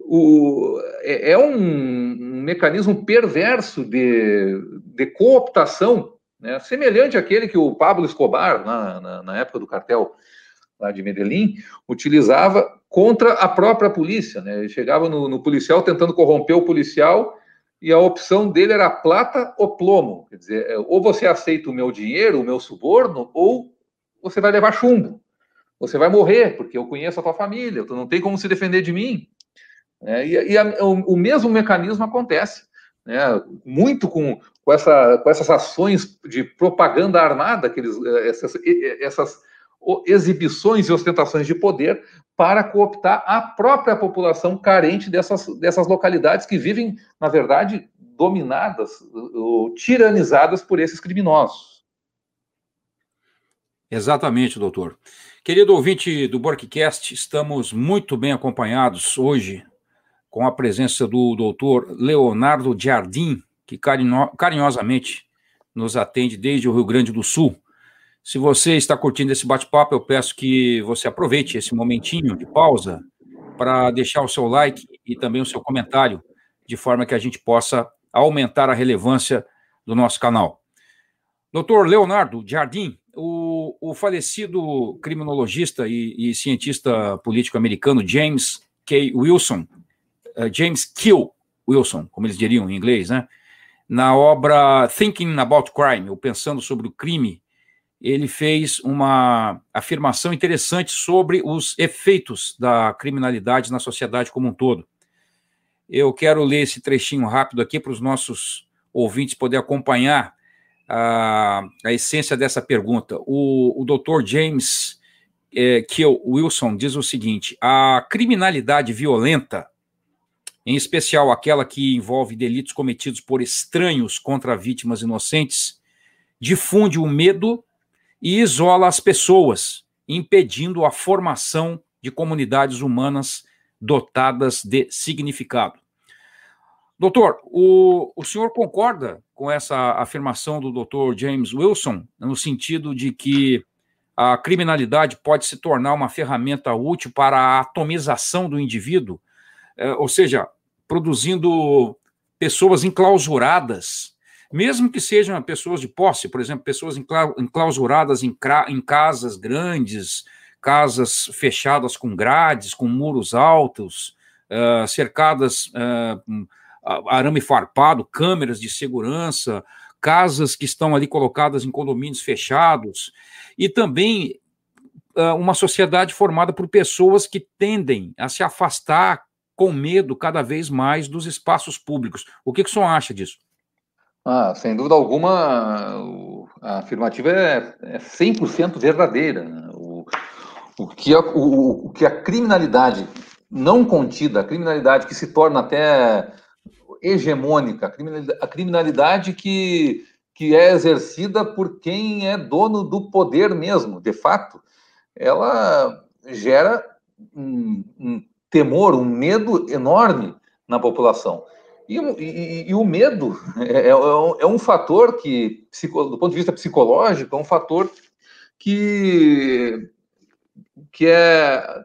o, é, é um, um, mecanismo perverso de, de cooptação, né, semelhante àquele que o Pablo Escobar, na, na, na época do cartel lá de Medellín, utilizava contra a própria polícia. Né? Ele chegava no, no, policial tentando corromper o policial e a opção dele era plata ou plomo. Quer dizer, é, ou você aceita o meu dinheiro, o meu suborno, ou você vai levar chumbo. Você vai morrer, porque eu conheço a tua família, tu não tem como se defender de mim. É, e, e a, o, o, mesmo mecanismo acontece, né, muito com, com, essa, com essas ações de propaganda armada, aqueles, eh, essas, essas exibições e ostentações de poder para cooptar a própria população carente dessas, dessas localidades que vivem, na verdade, dominadas ou tiranizadas por esses criminosos. Exatamente, doutor. Querido ouvinte do Borkcast, estamos muito bem acompanhados hoje com a presença do doutor Leonardo Jardim, que carinhosamente nos atende desde o Rio Grande do Sul. Se você está curtindo esse bate-papo, eu peço que você aproveite esse momentinho de pausa para deixar o seu like e também o seu comentário, de forma que a gente possa aumentar a relevância do nosso canal. Doutor Leonardo Jardim, o, o falecido criminologista e, e cientista político americano James K. Wilson uh, James Kill Wilson, como eles diriam em inglês, né? Na obra Thinking About Crime, ou Pensando sobre o Crime, ele fez uma afirmação interessante sobre os efeitos da criminalidade na sociedade como um todo. Eu quero ler esse trechinho rápido aqui para os nossos ouvintes poderem acompanhar a, a essência dessa pergunta. O, o doutor James é, Kill Wilson diz o seguinte: a criminalidade violenta em especial aquela que envolve delitos cometidos por estranhos contra vítimas inocentes, difunde o medo e isola as pessoas, impedindo a formação de comunidades humanas dotadas de significado. Doutor, o, o senhor concorda com essa afirmação do doutor James Wilson, no sentido de que a criminalidade pode se tornar uma ferramenta útil para a atomização do indivíduo, ou seja, produzindo pessoas enclausuradas, mesmo que sejam pessoas de posse, por exemplo, pessoas enclausuradas em, em casas grandes, casas fechadas com grades, com muros altos, uh, cercadas uh, arame farpado, câmeras de segurança, casas que estão ali colocadas em condomínios fechados, e também uh, uma sociedade formada por pessoas que tendem a se afastar com medo cada vez mais dos espaços públicos. O que, que o senhor acha disso? Ah, sem dúvida alguma, a afirmativa é, é 100% verdadeira. Né? O, o, que a, o, o que a criminalidade não contida, a criminalidade que se torna até hegemônica, a criminalidade, a criminalidade que, que é exercida por quem é dono do poder mesmo, de fato, ela gera um, um temor, um medo enorme na população. E, e, e o medo é, é, é, um fator que, do ponto de vista psicológico, é um fator que, que, é,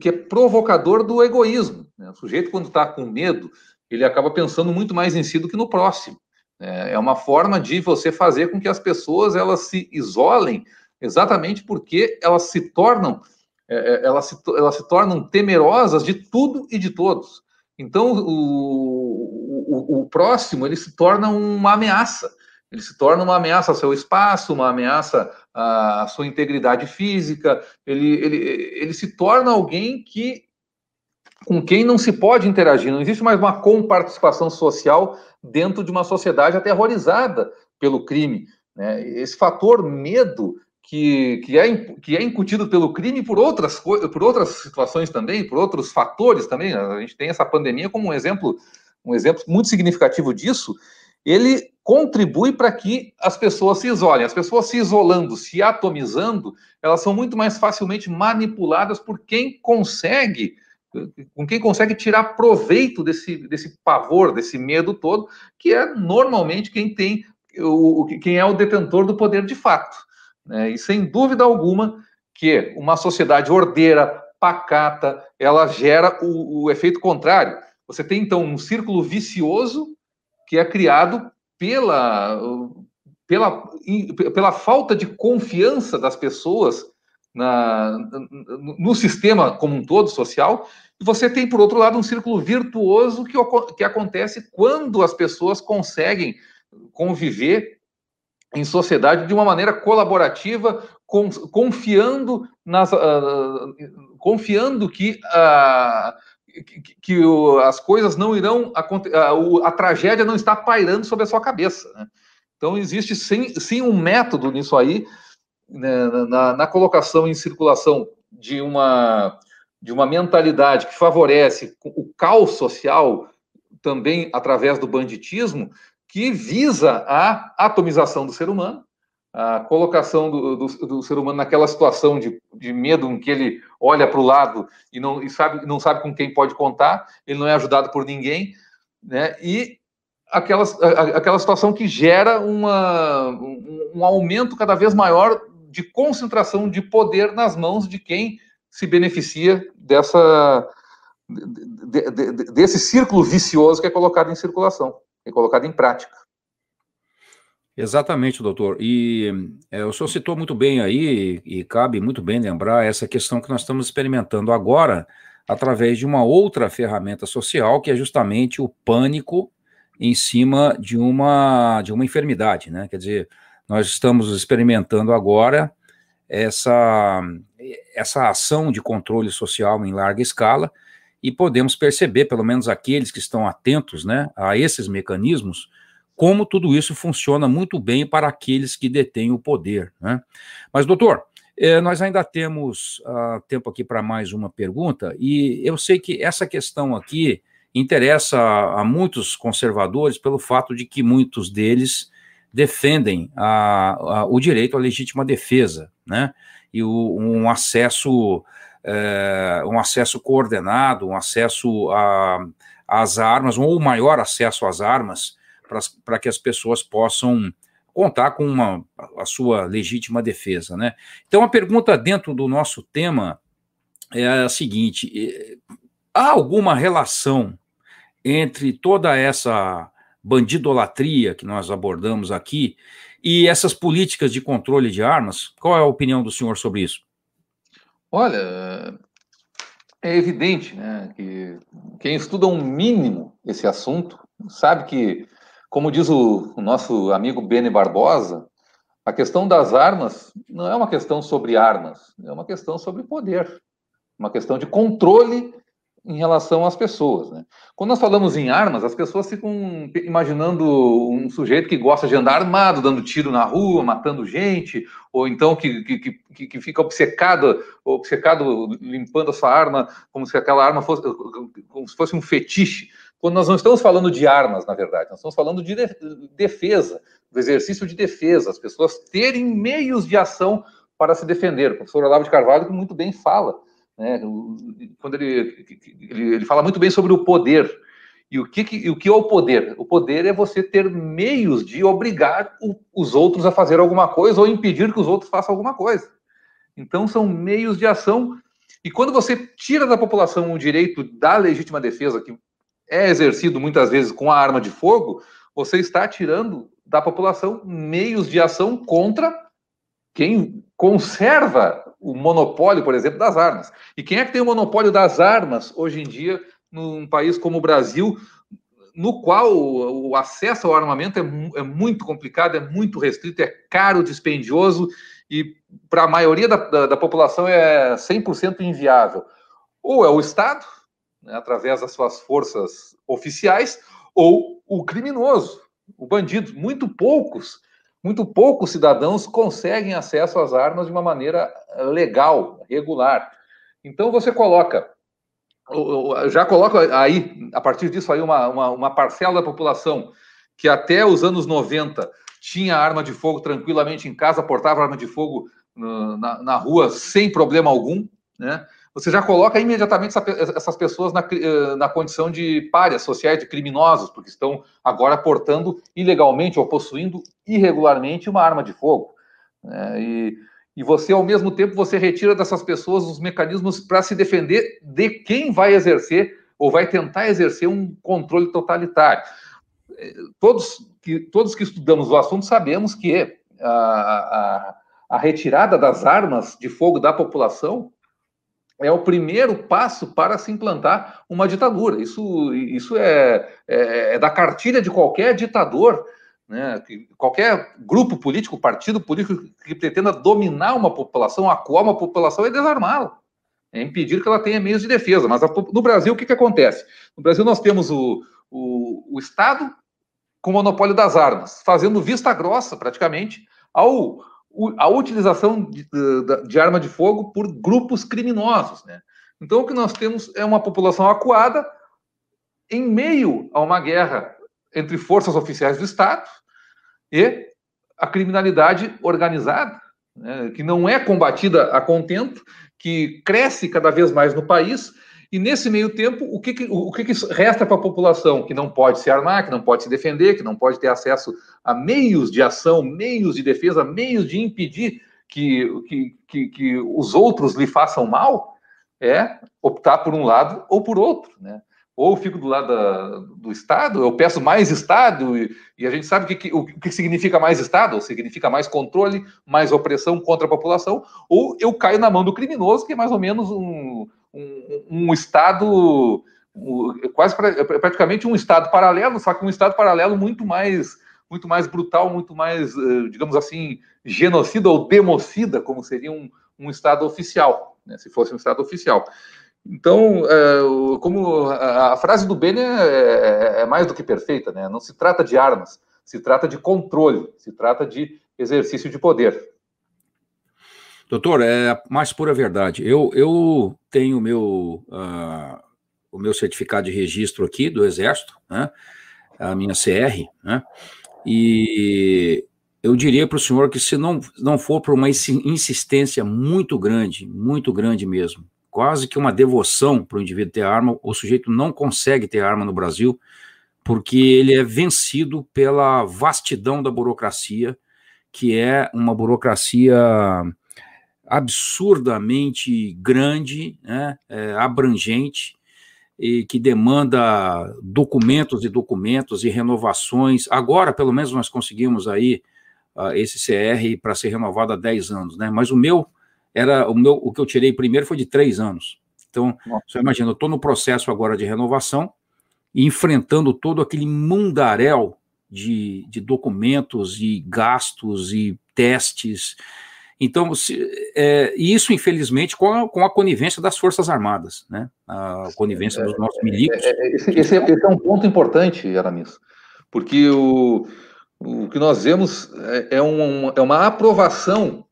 que é provocador do egoísmo. Né? O sujeito, quando está com medo, ele acaba pensando muito mais em si do que no próximo. É, é uma forma de você fazer com que as pessoas elas se isolem, exatamente porque elas se tornam é, é, elas, se, elas se tornam temerosas de tudo e de todos. Então, o, o, o próximo ele se torna uma ameaça. Ele se torna uma ameaça ao seu espaço, uma ameaça à sua integridade física. Ele, ele, ele se torna alguém que com quem não se pode interagir. Não existe mais uma comparticipação social dentro de uma sociedade aterrorizada pelo crime. Né? Esse fator medo que, que, é, que é incutido pelo crime por outras, por outras situações também, por outros fatores também. A gente tem essa pandemia como um exemplo, um exemplo muito significativo disso. Ele contribui para que as pessoas se isolem. As pessoas se isolando, se atomizando, elas são muito mais facilmente manipuladas por quem consegue, com quem consegue tirar proveito desse, desse pavor, desse medo todo, que é normalmente quem tem o, quem é o detentor do poder de fato. Né? E sem dúvida alguma que uma sociedade ordeira, pacata, ela gera o, o efeito contrário. Você tem, então, um círculo vicioso que é criado pela, pela, pela falta de confiança das pessoas na, no sistema como um todo social, e você tem, por outro lado, um círculo virtuoso que, que acontece quando as pessoas conseguem conviver em sociedade de uma maneira colaborativa, confiando nas, uh, confiando que, uh, que, que as coisas não irão uh, a tragédia não está pairando sobre a sua cabeça. Né? Então existe sim, sim um método nisso aí né, na, na colocação em circulação de uma de uma mentalidade que favorece o caos social também através do banditismo, que visa a atomização do ser humano, a colocação do, do, do ser humano naquela situação de, de, medo em que ele olha para o lado e não, e sabe, não sabe com quem pode contar, ele não é ajudado por ninguém, né? E aquela, aquela situação que gera uma, um, um aumento cada vez maior de concentração de poder nas mãos de quem se beneficia dessa, de, de, desse círculo vicioso que é colocado em circulação e colocado em prática. Exatamente, doutor. E é, o senhor citou muito bem aí, e cabe muito bem lembrar essa questão que nós estamos experimentando agora, através de uma outra ferramenta social, que é justamente o pânico em cima de uma, de uma enfermidade, né? Quer dizer, nós estamos experimentando agora essa, essa ação de controle social em larga escala, e podemos perceber, pelo menos aqueles que estão atentos né, a esses mecanismos, como tudo isso funciona muito bem para aqueles que detêm o poder. Né? Mas, doutor, eh, nós ainda temos uh, tempo aqui para mais uma pergunta, e eu sei que essa questão aqui interessa a, a muitos conservadores pelo fato de que muitos deles defendem a, a, o direito à legítima defesa, né? E o, um acesso é, um acesso coordenado, um acesso às armas, ou maior acesso às armas, para que as pessoas possam contar com uma, a sua legítima defesa. Né? Então, a pergunta dentro do nosso tema é a seguinte: há alguma relação entre toda essa bandidolatria que nós abordamos aqui e essas políticas de controle de armas? Qual é a opinião do senhor sobre isso? Olha, é evidente né, que quem estuda um mínimo esse assunto sabe que, como diz o, o nosso amigo Bene Barbosa, a questão das armas não é uma questão sobre armas, é uma questão sobre poder, uma questão de controle em relação às pessoas. Né? Quando nós falamos em armas, as pessoas ficam imaginando um sujeito que gosta de andar armado, dando tiro na rua, matando gente, ou então que, que, que, que fica obcecado, obcecado limpando a sua arma como se aquela arma fosse, como se fosse um fetiche. Quando nós não estamos falando de armas, na verdade, nós estamos falando de defesa, do exercício de defesa, as pessoas terem meios de ação para se defender. O professor Olavo de Carvalho muito bem fala né? Quando ele, ele, ele fala muito bem sobre o poder. E o que, o que é o poder? O poder é você ter meios de obrigar o, os outros a fazer alguma coisa ou impedir que os outros façam alguma coisa. Então, são meios de ação. E quando você tira da população o direito da legítima defesa, que é exercido muitas vezes com a arma de fogo, você está tirando da população meios de ação contra quem conserva o monopólio, por exemplo, das armas. E quem é que tem o monopólio das armas hoje em dia num país como o Brasil, no qual o acesso ao armamento é, é muito complicado, é muito restrito, é caro, dispendioso e para a maioria da, da, da, população é 100% inviável. Ou é o Estado, né, através das suas forças oficiais, ou o criminoso, o bandido. Muito poucos muito poucos cidadãos conseguem acesso às armas de uma maneira eh, legal, regular. Então você coloca, já coloca aí, a partir disso aí, uma, uma, uma parcela da população que até os anos 90 tinha arma de fogo tranquilamente em casa, portava arma de fogo na, na rua sem problema algum, né? Você já coloca imediatamente essas pessoas na, eh, na condição de párias sociais, de criminosos, porque estão agora portando ilegalmente ou possuindo irregularmente uma arma de fogo. Né? E, e você, ao mesmo tempo, você retira dessas pessoas os mecanismos para se defender de quem vai exercer ou vai tentar exercer um controle totalitário. Todos que, todos que estudamos o assunto sabemos que a, a, a retirada das armas de fogo da população é o primeiro passo para se implantar uma ditadura. Isso, isso é, é, é da cartilha de qualquer ditador, né? qualquer grupo político, partido político que pretenda dominar uma população, acuar uma população é desarmá-la. É impedir que ela tenha meios de defesa. Mas no Brasil, o que, que acontece? No Brasil, nós temos o, o, o Estado com o monopólio das armas, fazendo vista grossa, praticamente, ao a utilização de, de, arma de fogo por grupos criminosos. Né? Então, o que nós temos é uma população acuada em meio a uma guerra entre forças oficiais do Estado e a criminalidade organizada, né, que não é combatida a contento, que cresce cada vez mais no país e nesse meio tempo, o que, que o que, que resta para a população que não pode se armar, que não pode se defender, que não pode ter acesso a meios de ação, meios de defesa, meios de impedir que, que, que, que os outros lhe façam mal? É optar por um lado ou por outro, né? ou fico do lado da, do Estado, eu peço mais Estado, e, e a gente sabe o que, o que significa mais Estado, significa mais controle, mais opressão contra a população, ou eu caio na mão do criminoso, que é mais ou menos um, um, um Estado, quase praticamente um Estado paralelo, só que um Estado paralelo muito mais muito mais brutal, muito mais, eh, digamos assim, genocida ou democida, como seria um, um Estado oficial, né, se fosse um Estado oficial. Então, é, como a, a, frase do Bene é, é, é, mais do que perfeita, né? Não se trata de armas, se trata de controle, se trata de exercício de poder. Doutor, é a mais pura verdade. Eu, eu tenho meu, uh, o meu certificado de registro aqui do Exército, né? a minha CR, né? e eu diria para o senhor que se não, não for por uma insistência muito grande, muito grande mesmo, quase que uma devoção para o indivíduo ter arma, o sujeito não consegue ter arma no Brasil, porque ele é vencido pela vastidão da burocracia, que é uma burocracia absurdamente grande, né, é, abrangente, e que demanda documentos e documentos e renovações. Agora, pelo menos, nós conseguimos aí uh, esse CR para ser renovado há 10 anos, né? Mas o meu era o meu, o que eu tirei primeiro foi de três anos. Então, Nossa. você imagina, eu estou no processo agora de renovação e enfrentando todo aquele mundaréu de, de documentos e gastos e testes. Então, se, é, isso, infelizmente, com a, com a conivência das Forças Armadas, né? A conivência dos nossos milicos. É, é, esse, esse, é, esse, é, um ponto importante, Aramis, porque o, o que nós vemos é, é, um, é uma aprovação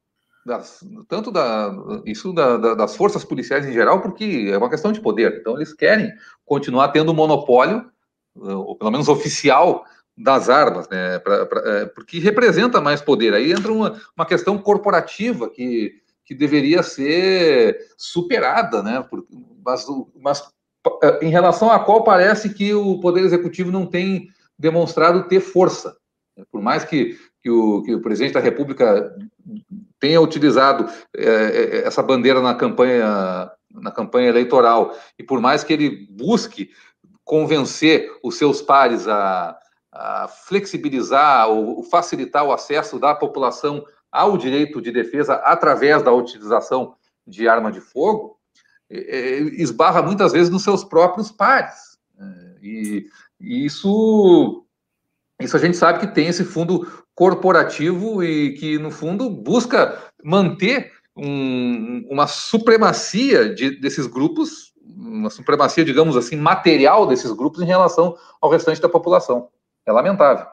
das, tanto da, isso da, da, das forças policiais em geral, porque é uma questão de poder. Então, eles querem continuar tendo o monopólio, ou pelo menos oficial, das armas, né? Pra, pra, é, porque representa mais poder. Aí entra uma, uma questão corporativa que, que deveria ser superada, né? Por, mas, mas em relação a qual parece que o Poder Executivo não tem demonstrado ter força. Por mais que, que, o, que o presidente da República tenha utilizado é, é, essa bandeira na campanha, na campanha eleitoral, e por mais que ele busque convencer os seus pares a, flexibilizar ou facilitar o acesso da população ao direito de defesa através da utilização de arma de fogo, é, é esbarra muitas vezes nos seus próprios pares. Né? E, e isso isso a gente sabe que tem esse fundo corporativo e que, no fundo, busca manter um, uma supremacia de, desses grupos, uma supremacia, digamos assim, material desses grupos em relação ao restante da população. É lamentável.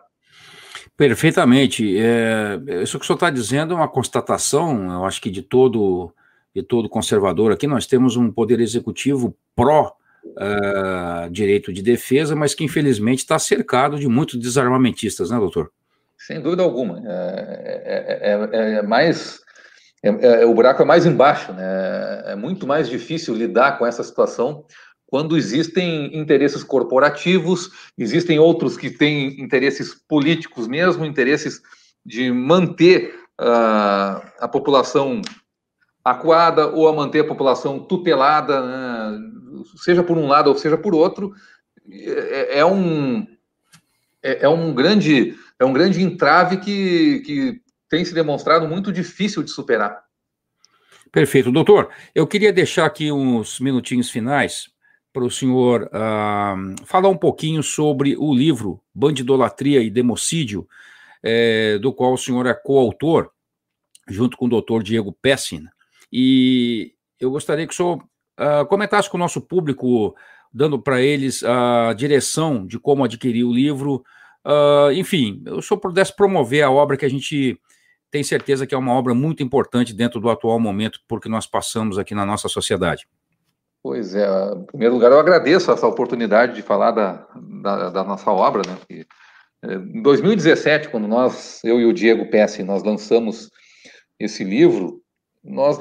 Perfeitamente. É, isso que o senhor está dizendo é uma constatação, eu acho que de todo, de todo conservador aqui, nós temos um poder executivo pró uh, direito de defesa, mas que infelizmente está cercado de muitos desarmamentistas, né, doutor? Sem dúvida alguma. É, é, é, é mais. o buraco é mais embaixo, né? É muito mais difícil lidar com essa situação quando existem interesses corporativos, existem outros que têm interesses políticos mesmo, interesses de manter uh, a população acuada ou a manter a população tutelada, né? seja por um lado ou seja por outro, é, é um é, é, um grande é um grande entrave que, que tem se demonstrado muito difícil de superar. Perfeito, doutor. Eu queria deixar aqui uns minutinhos finais para o senhor uh, falar um pouquinho sobre o livro Bandidolatria e Democídio, é, do qual o senhor é coautor, junto com o doutor Diego Pessin. E eu gostaria que o senhor uh, comentasse com o nosso público, dando para eles a direção de como adquirir o livro. Uh, enfim, o senhor pudesse promover a obra que a gente tem certeza que é uma obra muito importante dentro do atual momento, porque nós passamos aqui na nossa sociedade. Pois é, em primeiro lugar, eu agradeço essa oportunidade de falar da, da, da nossa obra, né? Porque, é, em 2017, quando nós, eu e o Diego Pesce, nós lançamos esse livro, nós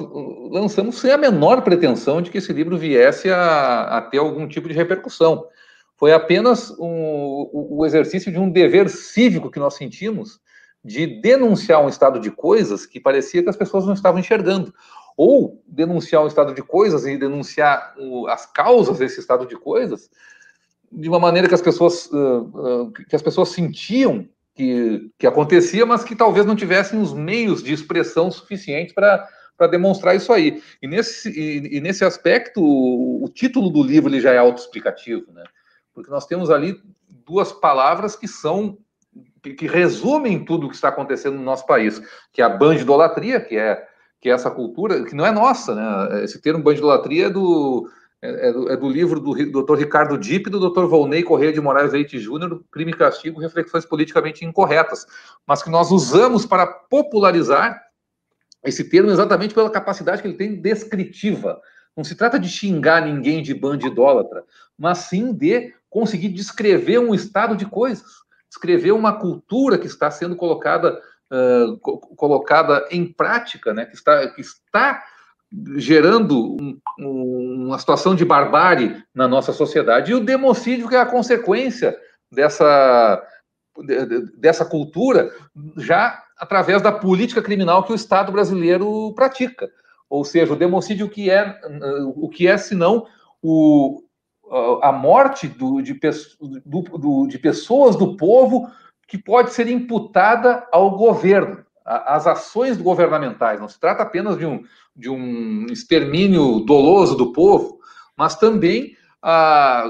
lançamos sem a menor pretensão de que esse livro viesse a, a ter algum tipo de repercussão. Foi apenas um, o exercício de um dever cívico que nós sentimos de denunciar um estado de coisas que parecia que as pessoas não estavam enxergando ou denunciar o estado de coisas e denunciar o, as causas desse estado de coisas de uma maneira que as pessoas uh, uh, que as pessoas sentiam que, que acontecia, mas que talvez não tivessem os meios de expressão suficientes para para demonstrar isso aí. E nesse, e, e, nesse aspecto, o, o, título do livro ele já é autoexplicativo, né? Porque nós temos ali duas palavras que são que, que resumem tudo o que está acontecendo no nosso país, que é a bandidolatria, que é que é essa cultura, que não é nossa, né? Esse termo bandidolatria é do, é, é do, é do livro do Dr. Ricardo Dipp e do Dr. Volney Correia de Moraes Leite Júnior, Crime e Castigo, Reflexões Politicamente Incorretas, mas que nós usamos para popularizar esse termo exatamente pela capacidade que ele tem descritiva. Não se trata de xingar ninguém de bandidólatra, mas sim de conseguir descrever um estado de coisas, descrever uma cultura que está sendo colocada colocada em prática, né, que, está, que está gerando um, um, uma situação de barbárie na nossa sociedade. E o democídio, que é a consequência dessa, dessa cultura, já através da política criminal que o Estado brasileiro pratica. Ou seja, o democídio que é o que é senão o, a morte do, de, do, do, de pessoas do povo que pode ser imputada ao governo, às ações governamentais. Não se trata apenas de um, de um extermínio doloso do povo, mas também ah,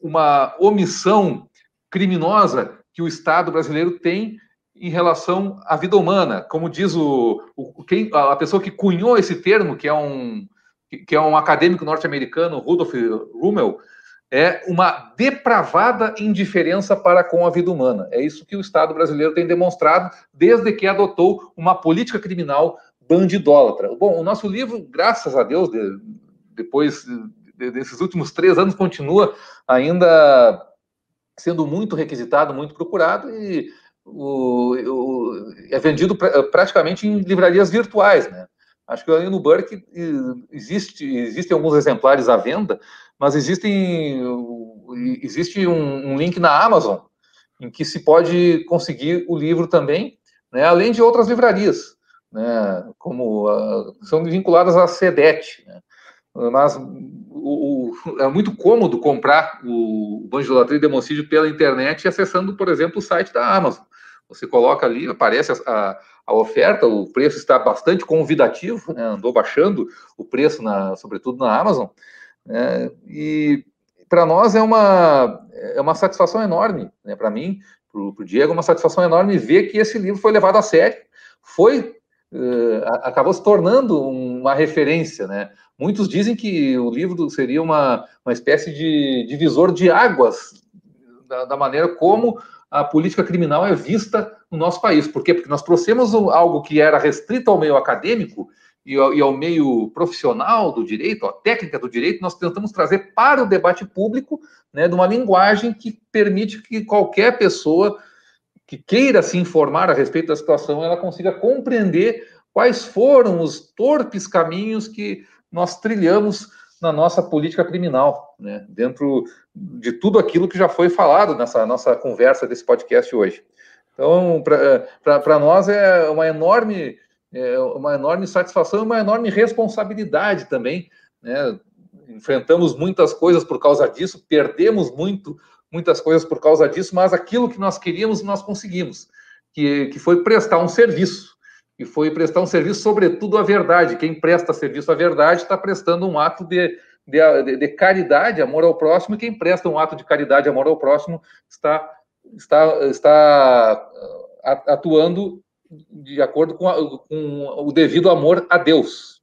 uma omissão criminosa que o Estado brasileiro tem em relação à vida humana. Como diz o, o quem, a pessoa que cunhou esse termo, que é um, que é um acadêmico norte-americano, Rudolf Rummel, é uma depravada indiferença para com a vida humana. É isso que o Estado brasileiro tem demonstrado desde que adotou uma política criminal bandidólatra. Bom, o nosso livro, graças a Deus, de, depois de, desses últimos três anos, continua ainda sendo muito requisitado, muito procurado e o, o, é vendido pra, praticamente em livrarias virtuais, né? Acho que ali no Burke existe, existem alguns exemplares à venda, mas existem, existe um, um, link na Amazon em que se pode conseguir o livro também, né, além de outras livrarias, né, como uh, são vinculadas à SEDET. Né, mas o, o, é muito cômodo comprar o Banjo Latria e Democídio pela internet acessando, por exemplo, o site da Amazon. Você coloca ali, aparece a, a, a oferta, o preço está bastante convidativo, né, andou baixando o preço, na, sobretudo na Amazon, é, e para nós é uma, é uma satisfação enorme, né, para mim, para o Diego, é uma satisfação enorme ver que esse livro foi levado a sério, foi, uh, acabou se tornando uma referência. Né? Muitos dizem que o livro seria uma, uma espécie de divisor de águas da, da maneira como a política criminal é vista no nosso país. Por quê? Porque nós trouxemos algo que era restrito ao meio acadêmico e ao, e ao meio profissional do direito, a técnica do direito, nós tentamos trazer para o debate público, né, de uma linguagem que permite que qualquer pessoa que queira se informar a respeito da situação, ela consiga compreender quais foram os torpes caminhos que nós trilhamos na nossa política criminal, né, dentro de tudo aquilo que já foi falado nessa nossa conversa desse podcast hoje. Então, para nós é uma enorme, é uma enorme satisfação e uma enorme responsabilidade também. Né? Enfrentamos muitas coisas por causa disso, perdemos muito, muitas coisas por causa disso, mas aquilo que nós queríamos, nós conseguimos, que, que foi prestar um serviço. E foi prestar um serviço, sobretudo, à verdade. Quem presta serviço à verdade está prestando um ato de, de, de, caridade, amor ao próximo, e quem presta um ato de caridade, amor ao próximo, está, está, está uh, atuando de acordo com, a, com o devido amor a Deus.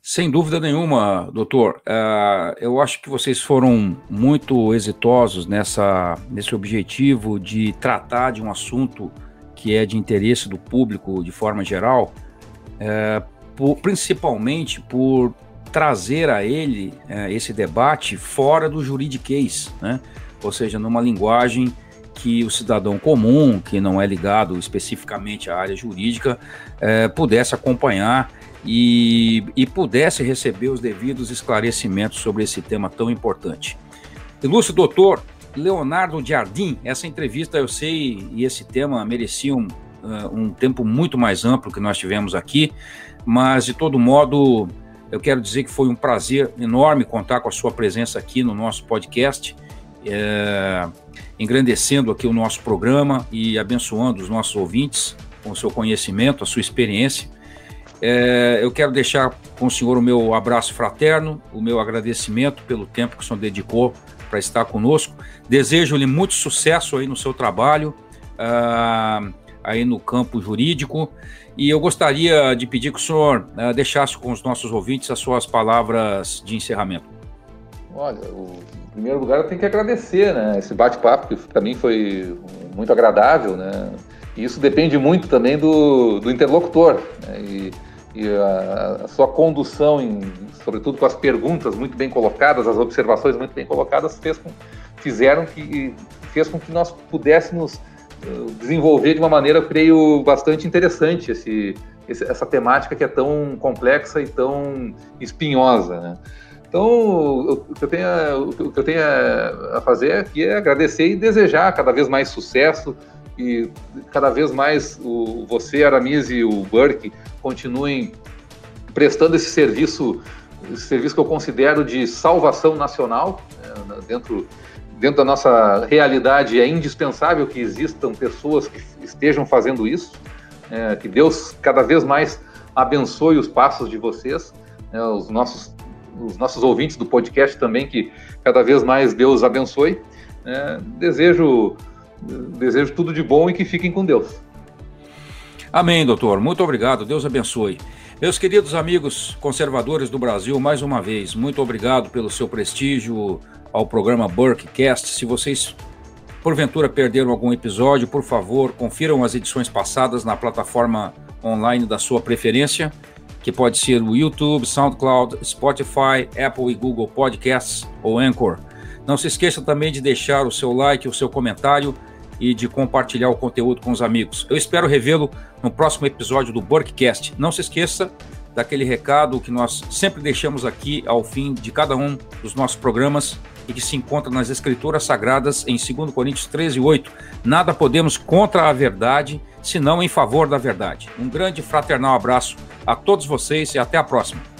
Sem dúvida nenhuma, doutor. Uh, eu acho que vocês foram muito exitosos nessa, nesse objetivo de tratar de um assunto que é de interesse do público de forma geral, uh, por, principalmente por trazer a ele é, esse debate fora do juridiquês, né? ou seja, numa linguagem que o cidadão comum, que não é ligado especificamente à área jurídica, é, pudesse acompanhar e, e pudesse receber os devidos esclarecimentos sobre esse tema tão importante. Ilustre doutor Leonardo Jardim, essa entrevista eu sei e esse tema mereciam uh, um tempo muito mais amplo que nós tivemos aqui, mas de todo modo eu quero dizer que foi um prazer enorme contar com a sua presença aqui no nosso podcast, é, engrandecendo aqui o nosso programa e abençoando os nossos ouvintes com o seu conhecimento, a sua experiência. É, eu quero deixar com o senhor o meu abraço fraterno, o meu agradecimento pelo tempo que o senhor dedicou para estar conosco. Desejo-lhe muito sucesso aí no seu trabalho, uh, aí no campo jurídico. E eu gostaria de pedir que o senhor uh, deixasse com os nossos ouvintes as suas palavras de encerramento. Olha, o, primeiro lugar eu tenho que agradecer, né? Esse bate-papo que para mim foi muito agradável, né? E isso depende muito também do, do interlocutor, né? E, e a, a, sua condução, em, sobretudo com as perguntas muito bem colocadas, as observações muito bem colocadas, fez com, fizeram que fez com que nós pudéssemos desenvolver de uma maneira, eu creio, bastante interessante esse, essa temática que é tão complexa e tão espinhosa. Né? Então, o, que eu tenho, o que eu tenho a fazer aqui é agradecer e desejar cada vez mais sucesso e cada vez mais o, você, Aramis e o Burke continuem prestando esse serviço, esse serviço que eu considero de salvação nacional né, dentro dentro da nossa realidade é indispensável que existam pessoas que estejam fazendo isso. É, que Deus cada vez mais abençoe os passos de vocês, né, os, nossos, os nossos ouvintes do podcast também, que cada vez mais Deus abençoe. É, desejo, desejo tudo de bom e que fiquem com Deus. Amém, doutor. Muito obrigado. Deus abençoe. Meus queridos amigos conservadores do Brasil, mais uma vez, muito obrigado pelo seu prestígio, ao programa Burkecast. Se vocês porventura perderam algum episódio, por favor, confiram as edições passadas na plataforma online da sua preferência, que pode ser o YouTube, SoundCloud, Spotify, Apple e Google Podcasts ou Anchor. Não se esqueça também de deixar o seu like, o seu comentário e de compartilhar o conteúdo com os amigos. Eu espero revê-lo no próximo episódio do Burkcast. Não se esqueça daquele recado que nós sempre deixamos aqui ao fim de cada um dos nossos programas e que se encontra nas Escrituras Sagradas em 2 Coríntios 13, 8. Nada podemos contra a verdade, senão em favor da verdade. Um grande fraternal abraço a todos vocês e até a próxima.